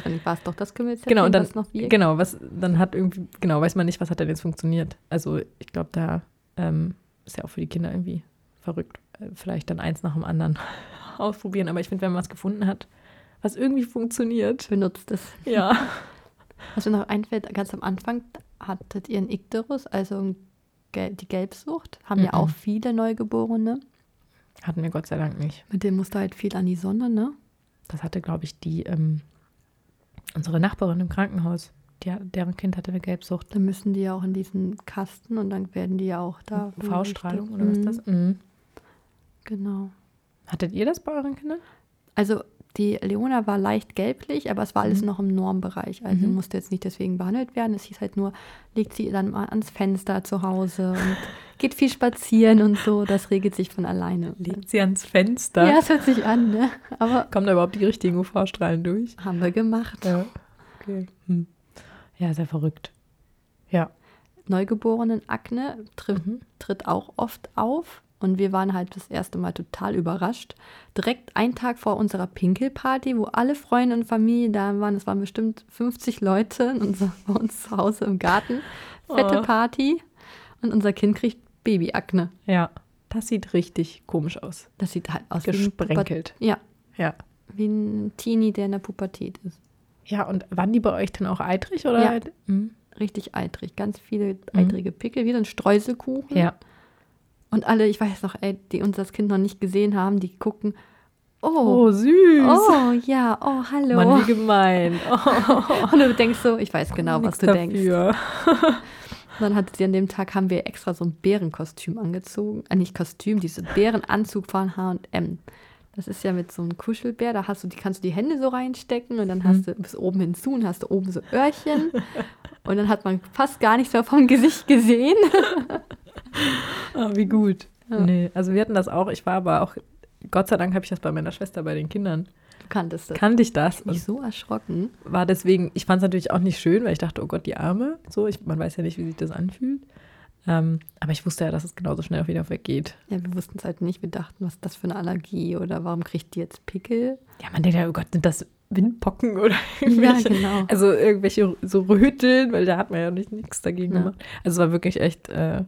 nicht, war es doch das Kümmelzäpfchen, genau, und dann, was noch wirkt? Genau, was, dann hat irgendwie, genau, weiß man nicht, was hat denn jetzt funktioniert. Also ich glaube, da ähm, ist ja auch für die Kinder irgendwie verrückt. Äh, vielleicht dann eins nach dem anderen ausprobieren. Aber ich finde, wenn man was gefunden hat, was irgendwie funktioniert. Benutzt es. Ja. Was mir noch einfällt, ganz am Anfang hattet ihr einen Ikterus, also die Gelbsucht. Haben mhm. ja auch viele Neugeborene. Hatten wir Gott sei Dank nicht. Mit dem musste halt viel an die Sonne, ne? Das hatte, glaube ich, die ähm, unsere Nachbarin im Krankenhaus. Die, deren Kind hatte eine Gelbsucht. Dann müssen die ja auch in diesen Kasten und dann werden die ja auch da. UV-Strahlung oder was ist das? Mhm. Genau. Hattet ihr das bei euren Kindern? Also die Leona war leicht gelblich, aber es war alles mhm. noch im Normbereich. Also mhm. musste jetzt nicht deswegen behandelt werden. Es hieß halt nur, legt sie dann mal ans Fenster zu Hause und geht viel spazieren und so. Das regelt sich von alleine. Legt sie ans Fenster? Ja, es hört sich an, ne? Aber Kommen da überhaupt die richtigen UV-Strahlen durch? Haben wir gemacht. Ja, okay. Hm. Ja, sehr verrückt. Ja. Neugeborenen-Akne tritt, mhm. tritt auch oft auf. Und wir waren halt das erste Mal total überrascht. Direkt einen Tag vor unserer Pinkelparty, wo alle Freunde und Familie da waren, es waren bestimmt 50 Leute unser, bei uns zu Hause im Garten. Fette oh. Party. Und unser Kind kriegt Babyakne. Ja, das sieht richtig komisch aus. Das sieht halt aus Gesprenkelt. Wie ein ja. Ja. Wie ein Teenie, der in der Pubertät ist. Ja, und waren die bei euch dann auch eitrig? Oder? Ja, mhm. richtig eitrig. Ganz viele mhm. eitrige Pickel, wie so ein Streuselkuchen. Ja. Und alle, ich weiß noch, ey, die uns das Kind noch nicht gesehen haben, die gucken, oh, oh süß. Oh, ja, oh, hallo. Mann, wie gemein. Oh. Und du denkst so, ich weiß genau, was du dafür. denkst. dann hatte sie an dem Tag, haben wir extra so ein Bärenkostüm angezogen. Äh, nicht Kostüm, diese Bärenanzug von H&M. Das ist ja mit so einem Kuschelbär, da hast du, die kannst du die Hände so reinstecken und dann hast mhm. du bis oben hinzu und hast du oben so Öhrchen. und dann hat man fast gar nichts mehr vom Gesicht gesehen. oh, wie gut. Ja. Nee, also wir hatten das auch. Ich war aber auch, Gott sei Dank habe ich das bei meiner Schwester bei den Kindern. Du kanntest das. Kannte ich das. Nicht so erschrocken. War deswegen, ich fand es natürlich auch nicht schön, weil ich dachte, oh Gott, die Arme. So, ich, man weiß ja nicht, wie sich das anfühlt. Ähm, aber ich wusste ja, dass es genauso schnell auch wieder weggeht. Ja, wir wussten es halt nicht. Wir dachten, was ist das für eine Allergie oder warum kriegt die jetzt Pickel? Ja, man denkt ja, oh Gott, sind das Windpocken oder irgendwelche, ja, genau. also irgendwelche so Röteln, weil da hat man ja nicht nichts dagegen ja. gemacht. Also es war wirklich echt äh,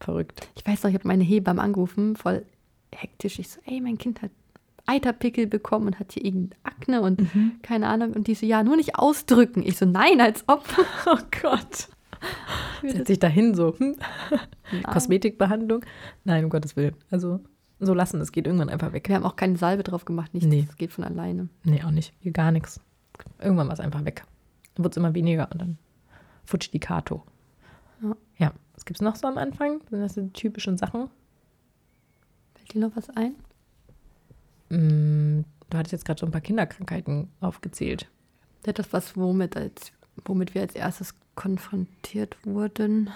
verrückt. Ich weiß noch, ich habe meine Hebamme angerufen, voll hektisch. Ich so, ey, mein Kind hat Eiterpickel bekommen und hat hier irgendeine Akne und mhm. keine Ahnung. Und die so, ja, nur nicht ausdrücken. Ich so, nein, als ob. Oh Gott. Setz dich dahin so. Hm? Kosmetikbehandlung? Nein, um Gottes Willen. Also so lassen, das geht irgendwann einfach weg. Wir haben auch keine Salbe drauf gemacht, nichts. Nee. Das geht von alleine. Nee, auch nicht. Hier gar nichts. Irgendwann war es einfach weg. Dann wird es immer weniger und dann futscht die Kato. Ja. ja. Was gibt es noch so am Anfang? Sind das die typischen Sachen? Fällt dir noch was ein? Mm, du hattest jetzt gerade so ein paar Kinderkrankheiten aufgezählt. Das, was womit, als, womit wir als erstes konfrontiert wurden,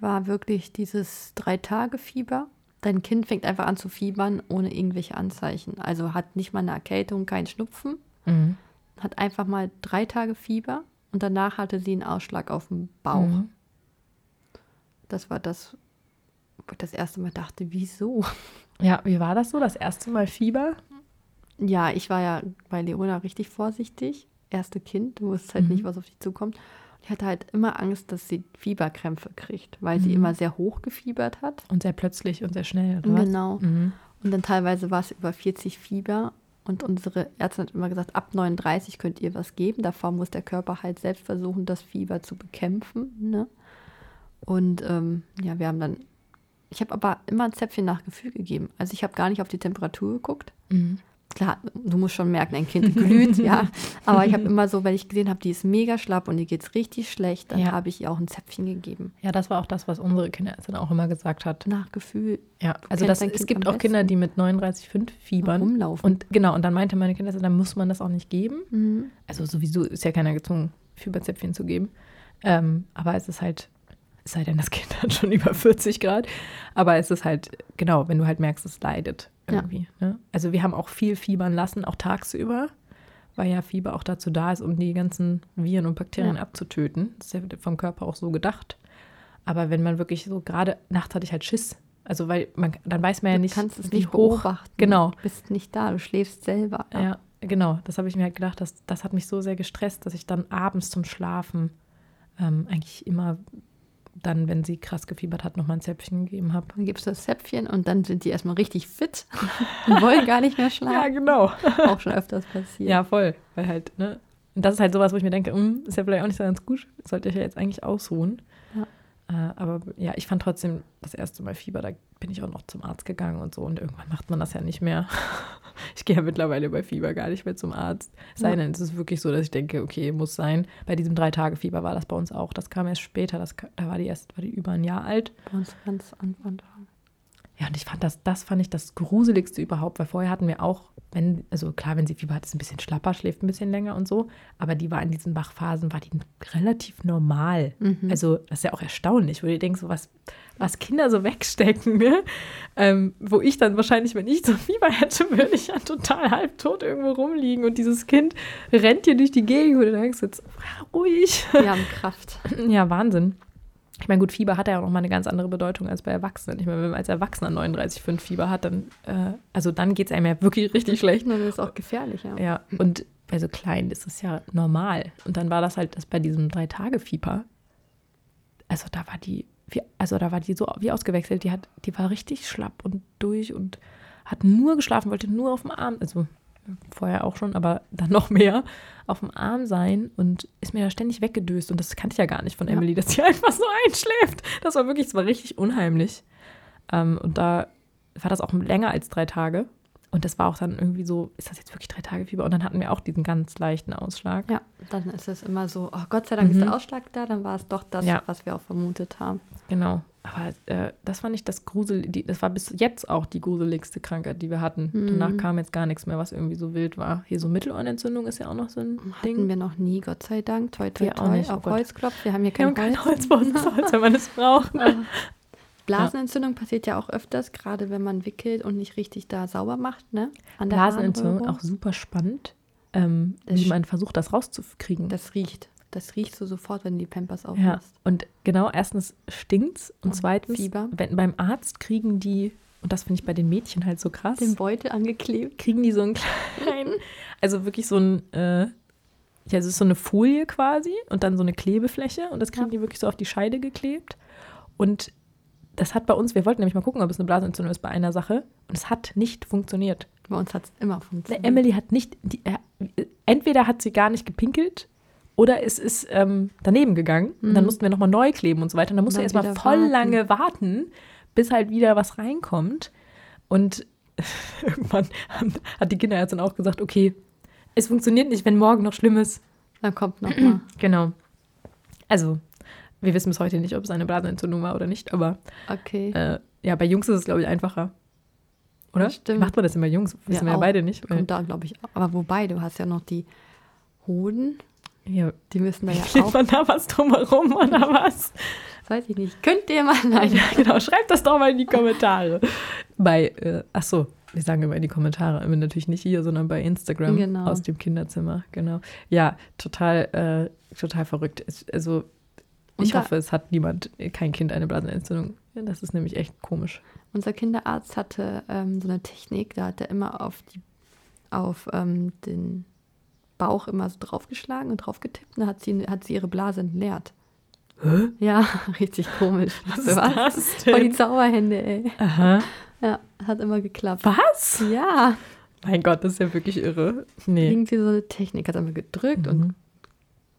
war wirklich dieses Drei-Tage-Fieber. Dein Kind fängt einfach an zu fiebern ohne irgendwelche Anzeichen. Also hat nicht mal eine Erkältung, kein Schnupfen. Mhm. Hat einfach mal drei Tage Fieber und danach hatte sie einen Ausschlag auf dem Bauch. Mhm. Das war das, wo ich das erste Mal dachte, wieso? Ja, wie war das so, das erste Mal Fieber? Ja, ich war ja bei Leona richtig vorsichtig. Erste Kind, du wusstest halt mhm. nicht, was auf dich zukommt. Ich hatte halt immer Angst, dass sie Fieberkrämpfe kriegt, weil mhm. sie immer sehr hoch gefiebert hat. Und sehr plötzlich und sehr schnell. Oder genau. Mhm. Und dann teilweise war es über 40 Fieber. Und unsere Ärztin hat immer gesagt, ab 39 könnt ihr was geben. Davor muss der Körper halt selbst versuchen, das Fieber zu bekämpfen. Ne? Und ähm, ja, wir haben dann, ich habe aber immer ein Zäpfchen nach Gefühl gegeben. Also ich habe gar nicht auf die Temperatur geguckt. Mhm klar, du musst schon merken, ein Kind glüht, ja. Aber ich habe immer so, wenn ich gesehen habe, die ist mega schlapp und ihr geht es richtig schlecht, dann ja. habe ich ihr auch ein Zäpfchen gegeben. Ja, das war auch das, was unsere Kinderärztin auch immer gesagt hat. Nach Gefühl. Ja, also das, es gibt auch Kinder, die mit 39,5 fiebern. Rumlaufen. Und genau, und dann meinte meine Kinderärztin, dann muss man das auch nicht geben. Mhm. Also sowieso ist ja keiner gezwungen, Fieberzäpfchen zu geben. Ähm, aber es ist halt sei denn, das Kind hat schon über 40 Grad. Aber es ist halt, genau, wenn du halt merkst, es leidet irgendwie. Ja. Ne? Also wir haben auch viel fiebern lassen, auch tagsüber, weil ja Fieber auch dazu da ist, um die ganzen Viren und Bakterien ja. abzutöten. Das ist ja vom Körper auch so gedacht. Aber wenn man wirklich so, gerade nachts hatte ich halt Schiss. Also weil man, dann weiß man ja nicht, du kannst es nicht hoch. beobachten. Genau. Du bist nicht da, du schläfst selber. Ja, ja genau. Das habe ich mir halt gedacht, das, das hat mich so sehr gestresst, dass ich dann abends zum Schlafen ähm, eigentlich immer dann, wenn sie krass gefiebert hat, nochmal ein Zäpfchen gegeben habe. Dann gibst du das Zäpfchen und dann sind die erstmal richtig fit und wollen gar nicht mehr schlafen. ja, genau. Auch schon öfters passiert. Ja, voll. Weil halt, ne? Und das ist halt sowas, wo ich mir denke, mm, ist ja vielleicht auch nicht so ganz gut. Sollte ich ja jetzt eigentlich ausruhen. Ja. Äh, aber ja, ich fand trotzdem das erste Mal Fieber, da bin ich auch noch zum Arzt gegangen und so. Und irgendwann macht man das ja nicht mehr. ich gehe ja mittlerweile bei Fieber gar nicht mehr zum Arzt. Sei denn, es ist wirklich so, dass ich denke, okay, muss sein. Bei diesem Drei-Tage-Fieber war das bei uns auch. Das kam erst später. Das, da war die erst war die über ein Jahr alt. Bei uns ganz Anfang. Ja, und ich fand das, das fand ich das Gruseligste überhaupt, weil vorher hatten wir auch, wenn, also klar, wenn sie Fieber hat, ist ein bisschen schlapper, schläft ein bisschen länger und so, aber die war in diesen Wachphasen, war die relativ normal. Mhm. Also, das ist ja auch erstaunlich, wo du denkst, so was, was Kinder so wegstecken, ne? Ähm, wo ich dann wahrscheinlich, wenn ich so Fieber hätte, würde ich ja total halbtot irgendwo rumliegen und dieses Kind rennt hier durch die Gegend und du denkst jetzt, ruhig. Wir haben Kraft. Ja, Wahnsinn. Ich meine, gut, Fieber hat ja auch nochmal eine ganz andere Bedeutung als bei Erwachsenen. Ich meine, wenn man als Erwachsener 39,5 Fieber hat, dann, äh, also dann geht es einem ja wirklich richtig schlecht. Und das ist auch gefährlich, ja. Ja, und bei so kleinen ist es ja normal. Und dann war das halt das bei diesem Drei-Tage-Fieber. Also da war die, also da war die so wie ausgewechselt. Die hat, die war richtig schlapp und durch und hat nur geschlafen, wollte nur auf dem Arm, also vorher auch schon, aber dann noch mehr, auf dem Arm sein und ist mir da ständig weggedöst. Und das kannte ich ja gar nicht von ja. Emily, dass sie einfach so einschläft. Das war wirklich, das war richtig unheimlich. Ähm, und da war das auch länger als drei Tage. Und das war auch dann irgendwie so, ist das jetzt wirklich drei Tage Fieber? Und dann hatten wir auch diesen ganz leichten Ausschlag. Ja, dann ist es immer so, oh Gott sei Dank mhm. ist der Ausschlag da, dann war es doch das, ja. was wir auch vermutet haben. Genau. Aber äh, das war nicht das Grusel, die, das war bis jetzt auch die gruseligste Krankheit, die wir hatten. Mhm. Danach kam jetzt gar nichts mehr, was irgendwie so wild war. Hier so Mittelohrenentzündung ist ja auch noch so ein hatten Ding. Hatten wir noch nie, Gott sei Dank. Toi, toi, toi, auch nicht. auf oh Holzklopf. Wir haben hier kein, wir haben Holz. kein Holz bei uns, wenn man es braucht. Blasenentzündung passiert ja auch öfters, gerade wenn man wickelt und nicht richtig da sauber macht. Ne? Blasenentzündung auch super spannend, ähm, wie man versucht, das rauszukriegen. Das riecht. Das riechst du sofort, wenn du die Pampers aufmachst. Ja. Und genau, erstens stinkt's und, und zweitens, Fieber. Wenn, beim Arzt kriegen die, und das finde ich bei den Mädchen halt so krass. Den Beutel angeklebt. Kriegen die so einen kleinen, also wirklich so ein, äh, ja, es ist so eine Folie quasi und dann so eine Klebefläche und das kriegen ja. die wirklich so auf die Scheide geklebt. Und das hat bei uns, wir wollten nämlich mal gucken, ob es eine Blasenentzündung ist bei einer Sache und es hat nicht funktioniert. Bei uns hat es immer funktioniert. Emily hat nicht, die, äh, entweder hat sie gar nicht gepinkelt oder es ist ähm, daneben gegangen. Mhm. Und dann mussten wir nochmal neu kleben und so weiter. Und dann musste er erstmal voll warten. lange warten, bis halt wieder was reinkommt. Und irgendwann hat die Kinderärztin auch gesagt, okay, es funktioniert nicht, wenn morgen noch schlimm ist. Dann kommt nochmal. genau. Also, wir wissen bis heute nicht, ob es eine Blasenentzündung war oder nicht, aber okay. Äh, ja, bei Jungs ist es, glaube ich, einfacher. Oder? Stimmt. Macht man das immer Jungs? Wissen ja, wir ja beide nicht. Kommt da, glaube ich. Aber wobei, du hast ja noch die Hoden. Ja. Die müssen da ja Klebt auch. man da was drumherum oder was? Das weiß ich nicht. Könnt ihr mal nein. Ja, genau. Schreibt das doch mal in die Kommentare. bei, äh, ach so, wir sagen immer in die Kommentare, natürlich nicht hier, sondern bei Instagram genau. aus dem Kinderzimmer. Genau. Ja, total, äh, total verrückt. Also ich hoffe, es hat niemand, kein Kind eine Blasenentzündung. Das ist nämlich echt komisch. Unser Kinderarzt hatte ähm, so eine Technik, da hat er immer auf, die, auf ähm, den Bauch immer so draufgeschlagen und draufgetippt und dann hat sie, hat sie ihre Blase entleert. Hä? Ja, richtig komisch. Was ist was? das denn? Voll die Zauberhände, ey. Aha. Ja, hat immer geklappt. Was? Ja. Mein Gott, das ist ja wirklich irre. Nee. Irgendwie so eine Technik, hat einfach gedrückt mhm. und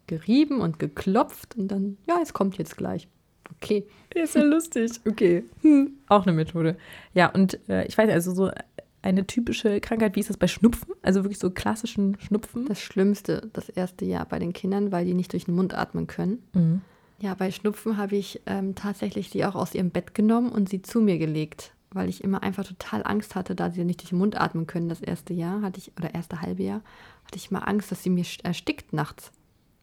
gerieben und geklopft und dann, ja, es kommt jetzt gleich. Okay. Ist ja lustig. Okay. Hm. Auch eine Methode. Ja, und äh, ich weiß, also so eine typische Krankheit, wie ist das bei Schnupfen? Also wirklich so klassischen Schnupfen? Das Schlimmste, das erste Jahr bei den Kindern, weil die nicht durch den Mund atmen können. Mhm. Ja, bei Schnupfen habe ich ähm, tatsächlich die auch aus ihrem Bett genommen und sie zu mir gelegt, weil ich immer einfach total Angst hatte, da sie nicht durch den Mund atmen können. Das erste Jahr hatte ich, oder erste halbe Jahr, hatte ich mal Angst, dass sie mir erstickt nachts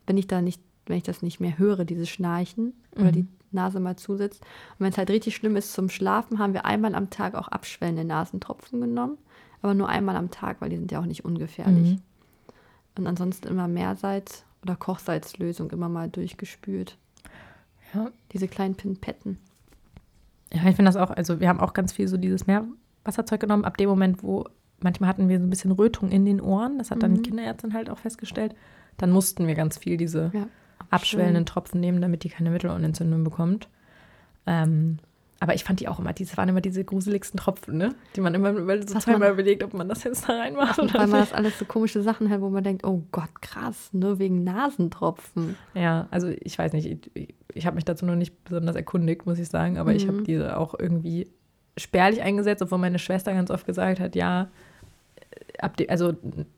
wenn ich da nicht, wenn ich das nicht mehr höre, dieses Schnarchen mhm. oder die Nase mal zusetzt. Und wenn es halt richtig schlimm ist zum Schlafen, haben wir einmal am Tag auch abschwellende Nasentropfen genommen. Aber nur einmal am Tag, weil die sind ja auch nicht ungefährlich. Mhm. Und ansonsten immer Meersalz oder Kochsalzlösung immer mal durchgespült. Ja. Diese kleinen Pinpetten. Ja, ich finde das auch, also wir haben auch ganz viel so dieses Meerwasserzeug genommen, ab dem Moment, wo manchmal hatten wir so ein bisschen Rötung in den Ohren. Das hat dann mhm. die Kinderärztin halt auch festgestellt dann mussten wir ganz viel diese ja, abschwellenden Tropfen nehmen, damit die keine Mittelohrenentzündung bekommt. Ähm, aber ich fand die auch immer, das waren immer diese gruseligsten Tropfen, ne? Die man immer so zweimal überlegt, ob man das jetzt da reinmacht oder Weil man das alles so komische Sachen hat, wo man denkt, oh Gott, krass, nur wegen Nasentropfen. Ja, also ich weiß nicht, ich, ich habe mich dazu noch nicht besonders erkundigt, muss ich sagen, aber mhm. ich habe diese auch irgendwie spärlich eingesetzt, obwohl meine Schwester ganz oft gesagt hat, ja, also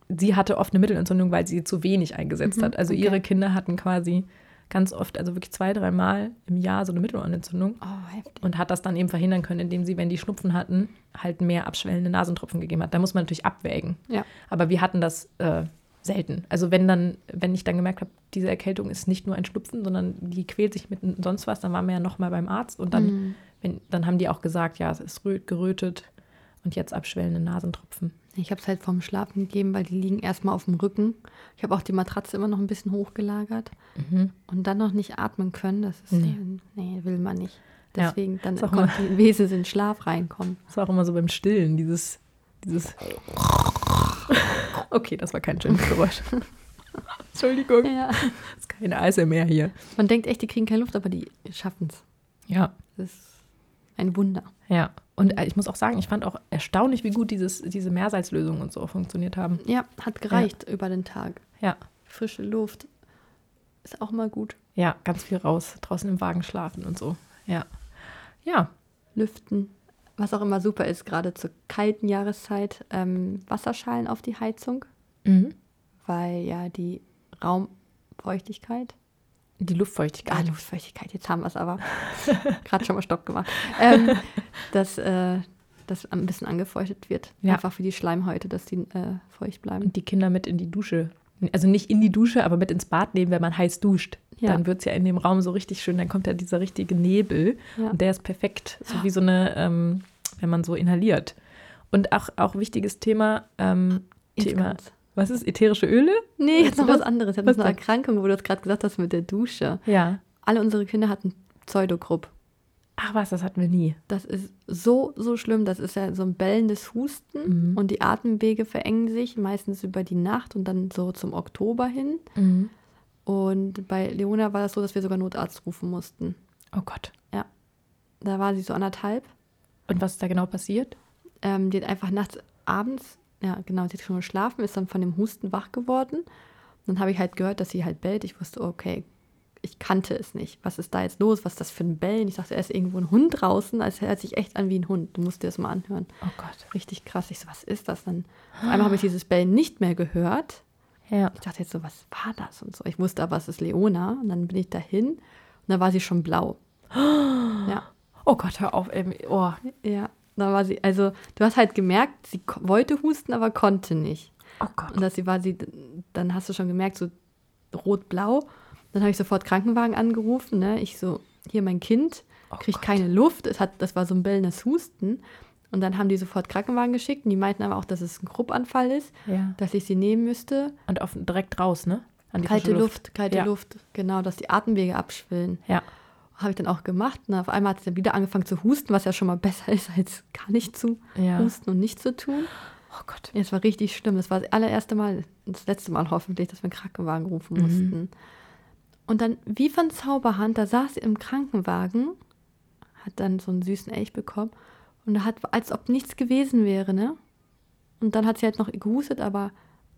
sie hatte oft eine Mittelentzündung, weil sie zu wenig eingesetzt mhm, hat. Also okay. ihre Kinder hatten quasi ganz oft, also wirklich zwei, dreimal im Jahr so eine Mittelohrenentzündung. Oh. Und hat das dann eben verhindern können, indem sie, wenn die Schnupfen hatten, halt mehr abschwellende Nasentropfen gegeben hat. Da muss man natürlich abwägen. Ja. Aber wir hatten das äh, selten. Also wenn dann, wenn ich dann gemerkt habe, diese Erkältung ist nicht nur ein Schnupfen, sondern die quält sich mit sonst was, dann waren wir ja nochmal beim Arzt und dann, mhm. wenn, dann haben die auch gesagt, ja, es ist gerötet und jetzt abschwellende Nasentropfen. Ich habe es halt vorm Schlafen gegeben, weil die liegen erstmal auf dem Rücken. Ich habe auch die Matratze immer noch ein bisschen hochgelagert mhm. und dann noch nicht atmen können. Das ist, nee, äh, nee will man nicht. Deswegen ja, dann konnte die Wesen in Schlaf reinkommen. Das war auch immer so beim Stillen, dieses, dieses. Okay, das war kein schönes Geräusch. Entschuldigung. Ja. Das ist keine ASMR hier. Man denkt echt, die kriegen keine Luft, aber die schaffen es. Ja. Das ist ein Wunder. Ja. Und äh, ich muss auch sagen, ich fand auch erstaunlich, wie gut dieses, diese Meersalzlösungen und so funktioniert haben. Ja, hat gereicht ja. über den Tag. Ja. Frische Luft ist auch mal gut. Ja, ganz viel raus, draußen im Wagen schlafen und so. Ja. Ja. Lüften. Was auch immer super ist, gerade zur kalten Jahreszeit, ähm, Wasserschalen auf die Heizung. Mhm. Weil ja die Raumfeuchtigkeit die Luftfeuchtigkeit. Ah, Luftfeuchtigkeit, jetzt haben wir es aber. Gerade schon mal Stopp gemacht. Ähm, dass äh, das ein bisschen angefeuchtet wird. Ja. Einfach für die Schleimhäute, dass die äh, feucht bleiben. Und die Kinder mit in die Dusche. Also nicht in die Dusche, aber mit ins Bad nehmen, wenn man heiß duscht. Ja. Dann wird es ja in dem Raum so richtig schön. Dann kommt ja dieser richtige Nebel. Ja. Und der ist perfekt. So wie so eine, ähm, wenn man so inhaliert. Und auch, auch wichtiges Thema, ähm, Thema was ist ätherische Öle? Nee, jetzt noch was anderes. Ich habe eine Erkrankung, wo du gerade gesagt hast mit der Dusche. Ja. Alle unsere Kinder hatten Pseudogrupp. Ach was, das hatten wir nie. Das ist so, so schlimm. Das ist ja so ein bellendes Husten mhm. und die Atemwege verengen sich meistens über die Nacht und dann so zum Oktober hin. Mhm. Und bei Leona war das so, dass wir sogar Notarzt rufen mussten. Oh Gott. Ja. Da war sie so anderthalb. Und was ist da genau passiert? Ähm, die hat einfach nachts, abends ja, genau, sie hat schon geschlafen, ist dann von dem Husten wach geworden. Dann habe ich halt gehört, dass sie halt bellt. Ich wusste, okay, ich kannte es nicht. Was ist da jetzt los? Was ist das für ein Bellen? Ich dachte, er ist irgendwo ein Hund draußen. Also, es hört sich echt an wie ein Hund. Du musst dir das mal anhören. Oh Gott. Richtig krass. Ich so, was ist das? Dann auf einmal habe ich dieses Bellen nicht mehr gehört. Ja. Ich dachte jetzt so, was war das und so. Ich wusste aber, es ist Leona. Und dann bin ich dahin und dann war sie schon blau. Ja. Oh Gott, hör auf, ey. Oh. Ja. Da war sie, also du hast halt gemerkt, sie wollte husten, aber konnte nicht. Oh Gott. Und dass sie war sie, dann hast du schon gemerkt, so rot-blau. Dann habe ich sofort Krankenwagen angerufen, ne? Ich so, hier mein Kind, oh kriegt keine Luft. Es hat, das war so ein bellendes Husten. Und dann haben die sofort Krankenwagen geschickt und die meinten aber auch, dass es ein Gruppanfall ist, ja. dass ich sie nehmen müsste. Und auf, direkt raus, ne? kalte Luft. Luft. kalte ja. Luft, genau, dass die Atemwege abschwillen. Ja habe ich dann auch gemacht. Und auf einmal hat es dann wieder angefangen zu husten, was ja schon mal besser ist, als gar nicht zu ja. husten und nicht zu tun. Oh Gott. Ja, es war richtig schlimm. Das war das allererste Mal, das letzte Mal hoffentlich, dass wir einen Krankenwagen rufen mhm. mussten. Und dann, wie von Zauberhand, da saß sie im Krankenwagen, hat dann so einen süßen Elch bekommen und hat, als ob nichts gewesen wäre, ne? Und dann hat sie halt noch gehustet, aber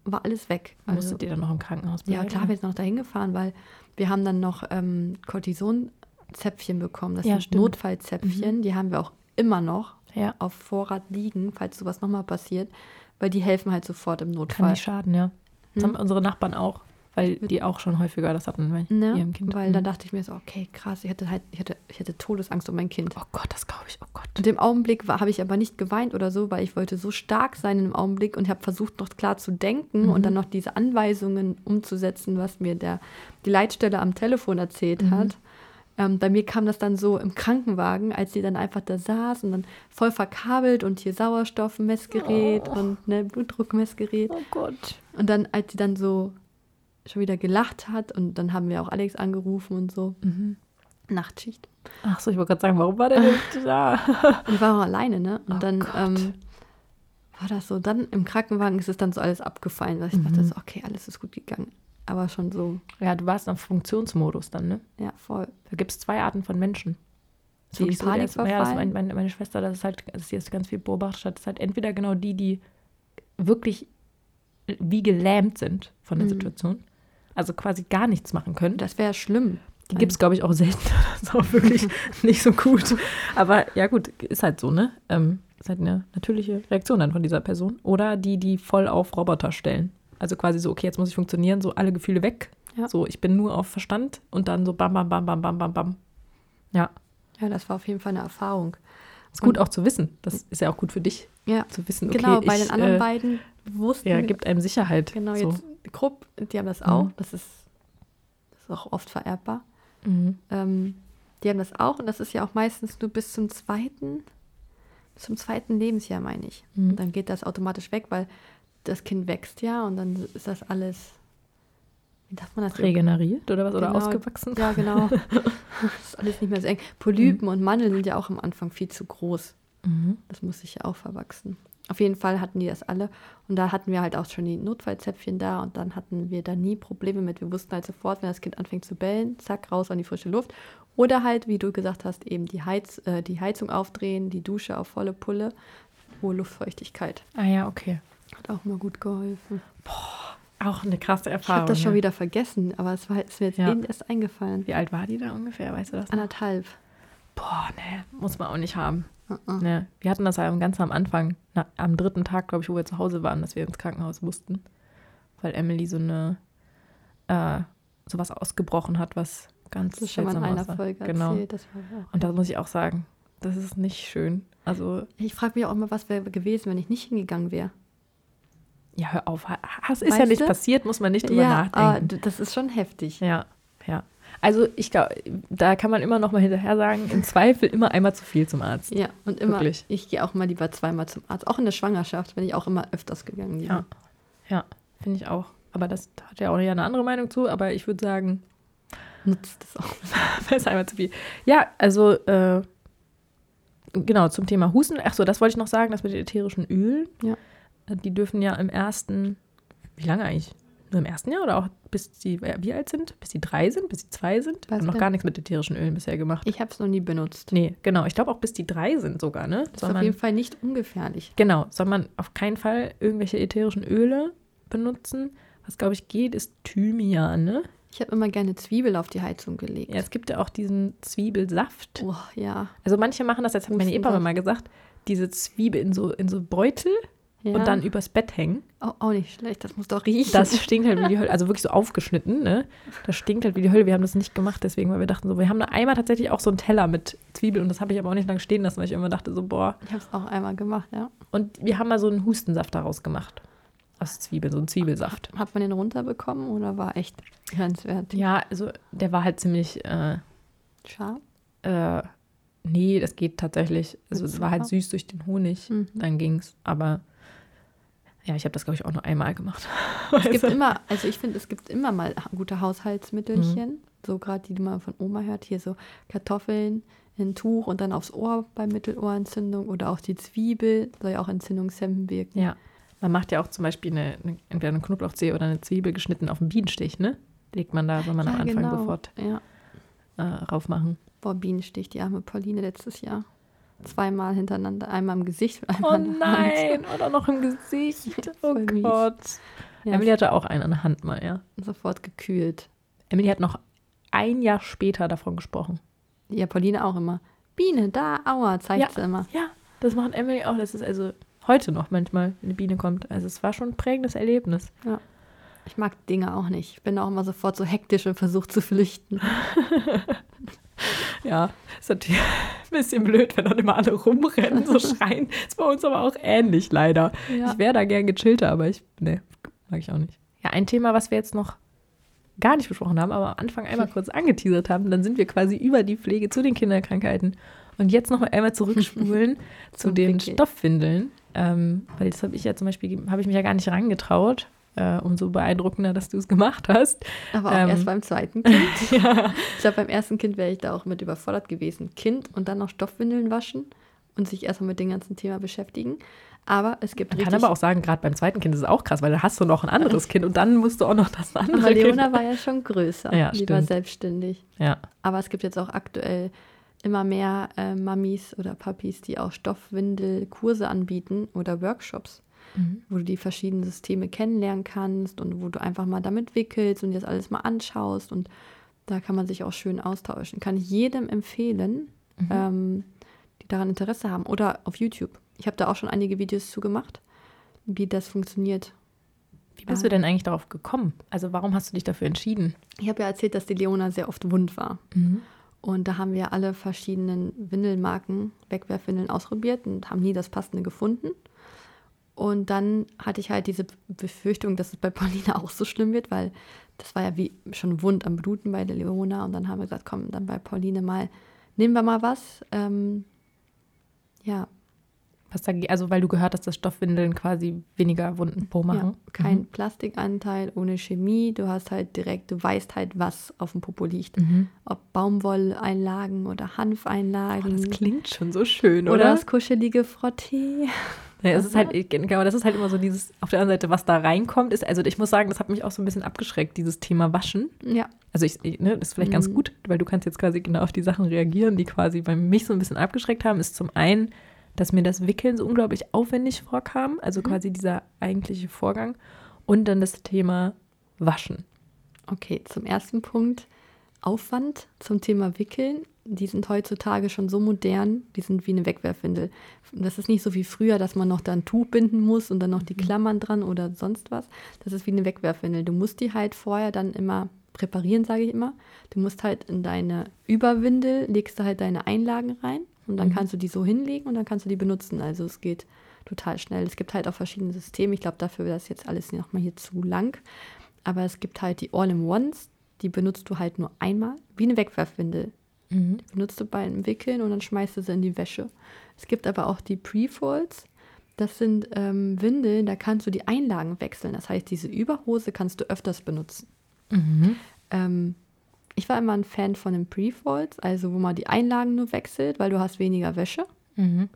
war alles weg. Also, Musstet ihr dann noch im Krankenhaus bleiben? Ja, klar, wir sind noch dahin gefahren, weil wir haben dann noch ähm, Cortison Zäpfchen bekommen. Das ja, sind stimmt. Notfallzäpfchen. Mhm. Die haben wir auch immer noch ja. auf Vorrat liegen, falls sowas nochmal passiert, weil die helfen halt sofort im Notfall. Kann nicht schaden, ja. Das hm? haben unsere Nachbarn auch, weil die auch schon häufiger das hatten bei ne? ihrem Kind. Weil mhm. dann dachte ich mir so, okay, krass, ich hatte halt, ich hatte, ich hatte Todesangst um mein Kind. Oh Gott, das glaube ich, oh Gott. Und im Augenblick habe ich aber nicht geweint oder so, weil ich wollte so stark sein im Augenblick und habe versucht, noch klar zu denken mhm. und dann noch diese Anweisungen umzusetzen, was mir der, die Leitstelle am Telefon erzählt mhm. hat. Ähm, bei mir kam das dann so im Krankenwagen, als sie dann einfach da saß und dann voll verkabelt und hier Sauerstoffmessgerät oh. und ne, Blutdruckmessgerät. Oh Gott. Und dann, als sie dann so schon wieder gelacht hat und dann haben wir auch Alex angerufen und so. Mhm. Nachtschicht. Ach so, ich wollte gerade sagen, warum war der nicht da? ich war auch alleine, ne? Und oh dann ähm, war das so. Dann im Krankenwagen ist es dann so alles abgefallen, weil ich mhm. dachte so, okay, alles ist gut gegangen aber schon so. Ja, du warst am Funktionsmodus dann, ne? Ja, voll. Da gibt es zwei Arten von Menschen. So die Panik so, ja, das meine, meine, meine, Schwester, das ist halt, also sie ist ganz viel beobachtet hat, ist halt entweder genau die, die wirklich wie gelähmt sind von der mhm. Situation, also quasi gar nichts machen können. Das wäre schlimm. Die gibt es, glaube ich, auch selten. Das ist auch wirklich nicht so gut. Aber ja, gut, ist halt so, ne? Ähm, ist halt eine natürliche Reaktion dann von dieser Person. Oder die, die voll auf Roboter stellen. Also quasi so, okay, jetzt muss ich funktionieren, so alle Gefühle weg. Ja. So, ich bin nur auf Verstand und dann so bam, bam, bam, bam, bam, bam, bam. Ja. Ja, das war auf jeden Fall eine Erfahrung. Ist gut auch zu wissen. Das ist ja auch gut für dich. Ja. Zu wissen, okay, Genau, bei ich, den anderen äh, beiden wussten. Ja, gibt einem Sicherheit. Genau, so. jetzt Krupp, die haben das auch. Mhm. Das, ist, das ist auch oft vererbbar. Mhm. Ähm, die haben das auch und das ist ja auch meistens nur bis zum zweiten, zum zweiten Lebensjahr, meine ich. Mhm. Dann geht das automatisch weg, weil das Kind wächst ja und dann ist das alles wie darf man das regeneriert oder was? Oder genau, ausgewachsen? Ja, genau. das ist alles nicht mehr so eng. Polypen mhm. und Mandeln sind ja auch am Anfang viel zu groß. Mhm. Das muss sich ja auch verwachsen. Auf jeden Fall hatten die das alle. Und da hatten wir halt auch schon die Notfallzäpfchen da und dann hatten wir da nie Probleme mit. Wir wussten halt sofort, wenn das Kind anfängt zu bellen, zack, raus an die frische Luft. Oder halt, wie du gesagt hast, eben die, Heiz, äh, die Heizung aufdrehen, die Dusche auf volle Pulle, hohe Luftfeuchtigkeit. Ah ja, okay. Hat auch mal gut geholfen. Boah. Auch eine krasse Erfahrung. Ich habe das schon ja. wieder vergessen, aber es, war, es ist mir jetzt ja. eben erst eingefallen. Wie alt war die da ungefähr, weißt du das? Noch? Anderthalb. Boah, ne, muss man auch nicht haben. Uh -uh. Ne, wir hatten das ja ganz am Anfang, na, am dritten Tag, glaube ich, wo wir zu Hause waren, dass wir ins Krankenhaus mussten, weil Emily so eine äh, sowas ausgebrochen hat, was ganz das ist schon mal in einer Folge genau. erzählt. Und da muss ich auch sagen, das ist nicht schön. Also ich frage mich auch immer, was wäre gewesen, wenn ich nicht hingegangen wäre. Ja, hör auf. Das ist weißt ja nicht du? passiert, muss man nicht drüber ja, nachdenken. das ist schon heftig. Ja, ja. Also ich glaube, da kann man immer noch mal hinterher sagen, im Zweifel immer einmal zu viel zum Arzt. Ja, und immer, Wirklich. ich gehe auch mal lieber zweimal zum Arzt. Auch in der Schwangerschaft bin ich auch immer öfters gegangen. Lieber. Ja, ja finde ich auch. Aber das hat ja auch eine andere Meinung zu, aber ich würde sagen, nutzt das auch. das ist einmal zu viel. Ja, also äh, genau, zum Thema Husten. Achso, das wollte ich noch sagen, das mit den ätherischen Ölen. Ja. Die dürfen ja im ersten, wie lange eigentlich? Nur im ersten Jahr oder auch bis sie wie alt sind? Bis sie drei sind, bis sie zwei sind? Wir haben noch gar nichts mit ätherischen Ölen bisher gemacht. Ich habe es noch nie benutzt. Nee, genau. Ich glaube auch bis die drei sind sogar, ne? Das ist auf man, jeden Fall nicht ungefährlich. Genau. Soll man auf keinen Fall irgendwelche ätherischen Öle benutzen. Was, glaube ich, geht, ist Thymian, ne? Ich habe immer gerne Zwiebel auf die Heizung gelegt. Ja, es gibt ja auch diesen Zwiebelsaft. Oh, ja. Also manche machen das, jetzt hat meine Ehepaar mal gesagt, diese Zwiebel in so, in so Beutel ja. und dann übers Bett hängen. Oh, auch nicht schlecht, das muss doch riechen. Das stinkt halt wie die Hölle, also wirklich so aufgeschnitten, ne? Das stinkt halt wie die Hölle. Wir haben das nicht gemacht, deswegen, weil wir dachten so, wir haben da einmal tatsächlich auch so einen Teller mit Zwiebeln und das habe ich aber auch nicht lange stehen lassen, weil ich immer dachte so, boah. Ich habe es auch einmal gemacht, ja. Und wir haben mal so einen Hustensaft daraus gemacht. Aus Zwiebeln, so einen Zwiebelsaft. Hat man den runterbekommen oder war echt grenzwertig? Ja, also der war halt ziemlich äh, scharf. Äh, nee, das geht tatsächlich. Also es war halt süß durch den Honig, mhm. dann ging's. Aber ja, ich habe das, glaube ich, auch nur einmal gemacht. Es gibt immer, also ich finde, es gibt immer mal gute Haushaltsmittelchen, mhm. so gerade die, die man von Oma hört, hier so Kartoffeln, ein Tuch und dann aufs Ohr bei Mittelohrentzündung oder auch die Zwiebel soll ja auch entzündungshemmend wirken. Ja, man macht ja auch zum Beispiel eine, eine, entweder eine Knoblauchzehe oder eine Zwiebel geschnitten auf einen Bienenstich, ne? Legt man da, soll man ja, am Anfang genau. sofort ja. äh, raufmachen. Boah, Bienenstich, die arme Pauline letztes Jahr zweimal hintereinander, einmal im Gesicht und einmal oh nein, oder noch im Gesicht. Oh Gott. Ja, Emily hatte auch einen an der Hand mal, ja. Sofort gekühlt. Emily hat noch ein Jahr später davon gesprochen. Ja, Pauline auch immer. Biene, da, aua, zeigt ja, sie immer. Ja, das macht Emily auch. Das ist also heute noch manchmal, wenn eine Biene kommt. Also es war schon ein prägendes Erlebnis. Ja. Ich mag Dinge auch nicht. Ich bin auch immer sofort so hektisch und versuche zu flüchten. ja, ist natürlich ein bisschen blöd, wenn dann immer alle rumrennen, so schreien. Ist bei uns aber auch ähnlich, leider. Ja. Ich wäre da gern gechillter, aber ich, ne, mag ich auch nicht. Ja, ein Thema, was wir jetzt noch gar nicht besprochen haben, aber am Anfang einmal kurz angeteasert haben, dann sind wir quasi über die Pflege zu den Kinderkrankheiten. Und jetzt noch einmal zurückspulen zu den Stoffwindeln. Ähm, weil das habe ich ja zum Beispiel, habe ich mich ja gar nicht rangetraut, äh, umso beeindruckender, dass du es gemacht hast. Aber auch ähm, erst beim zweiten Kind. ja. Ich glaube, beim ersten Kind wäre ich da auch mit überfordert gewesen. Kind und dann noch Stoffwindeln waschen und sich erstmal mit dem ganzen Thema beschäftigen. Aber es gibt Man kann aber auch sagen, gerade beim zweiten Kind ist es auch krass, weil da hast du noch ein anderes Kind und dann musst du auch noch das andere aber Leona kind. war ja schon größer, ja, die war selbstständig. Ja. Aber es gibt jetzt auch aktuell immer mehr äh, Mamis oder Papis, die auch Stoffwindelkurse anbieten oder Workshops mhm. wo du die verschiedenen Systeme kennenlernen kannst und wo du einfach mal damit wickelst und dir das alles mal anschaust und da kann man sich auch schön austauschen. Kann ich jedem empfehlen, mhm. ähm, die daran Interesse haben oder auf YouTube. Ich habe da auch schon einige Videos zu gemacht, wie das funktioniert. Wie bist ah. du denn eigentlich darauf gekommen? Also warum hast du dich dafür entschieden? Ich habe ja erzählt, dass die Leona sehr oft wund war. Mhm. Und da haben wir alle verschiedenen Windelmarken, Wegwerfwindeln ausprobiert und haben nie das passende gefunden. Und dann hatte ich halt diese Befürchtung, dass es bei Pauline auch so schlimm wird, weil das war ja wie schon wund am Bluten bei der Leona. Und dann haben wir gesagt, komm, dann bei Pauline mal, nehmen wir mal was. Ähm, ja, was da, also weil du gehört hast, dass Stoffwindeln quasi weniger Wunden Po machen. Ja, kein mhm. Plastikanteil, ohne Chemie. Du hast halt direkt, du weißt halt, was auf dem Popo liegt. Mhm. Ob Baumwolleinlagen oder Hanfeinlagen. Oh, das klingt schon so schön, oder? Oder das kuschelige Frottee. Ja, es ist halt, genau, das ist halt immer so dieses, auf der anderen Seite, was da reinkommt, ist, also ich muss sagen, das hat mich auch so ein bisschen abgeschreckt, dieses Thema Waschen. Ja. Also ich, ne, das ist vielleicht mhm. ganz gut, weil du kannst jetzt quasi genau auf die Sachen reagieren, die quasi bei mich so ein bisschen abgeschreckt haben, ist zum einen, dass mir das Wickeln so unglaublich aufwendig vorkam, also mhm. quasi dieser eigentliche Vorgang. Und dann das Thema Waschen. Okay, zum ersten Punkt Aufwand zum Thema Wickeln. Die sind heutzutage schon so modern, die sind wie eine Wegwerfwindel. Das ist nicht so wie früher, dass man noch da ein Tuch binden muss und dann noch die mhm. Klammern dran oder sonst was. Das ist wie eine Wegwerfwindel. Du musst die halt vorher dann immer präparieren, sage ich immer. Du musst halt in deine Überwindel, legst du halt deine Einlagen rein und dann mhm. kannst du die so hinlegen und dann kannst du die benutzen. Also es geht total schnell. Es gibt halt auch verschiedene Systeme. Ich glaube, dafür wäre das jetzt alles nochmal hier zu lang. Aber es gibt halt die All-in-Ones, die benutzt du halt nur einmal, wie eine Wegwerfwindel. Mhm. Die benutzt du beim Wickeln und dann schmeißt du sie in die Wäsche. Es gibt aber auch die Pre-Folds. Das sind ähm, Windeln, da kannst du die Einlagen wechseln. Das heißt, diese Überhose kannst du öfters benutzen. Mhm. Ähm, ich war immer ein Fan von den Pre-Folds, also wo man die Einlagen nur wechselt, weil du hast weniger Wäsche. Mhm.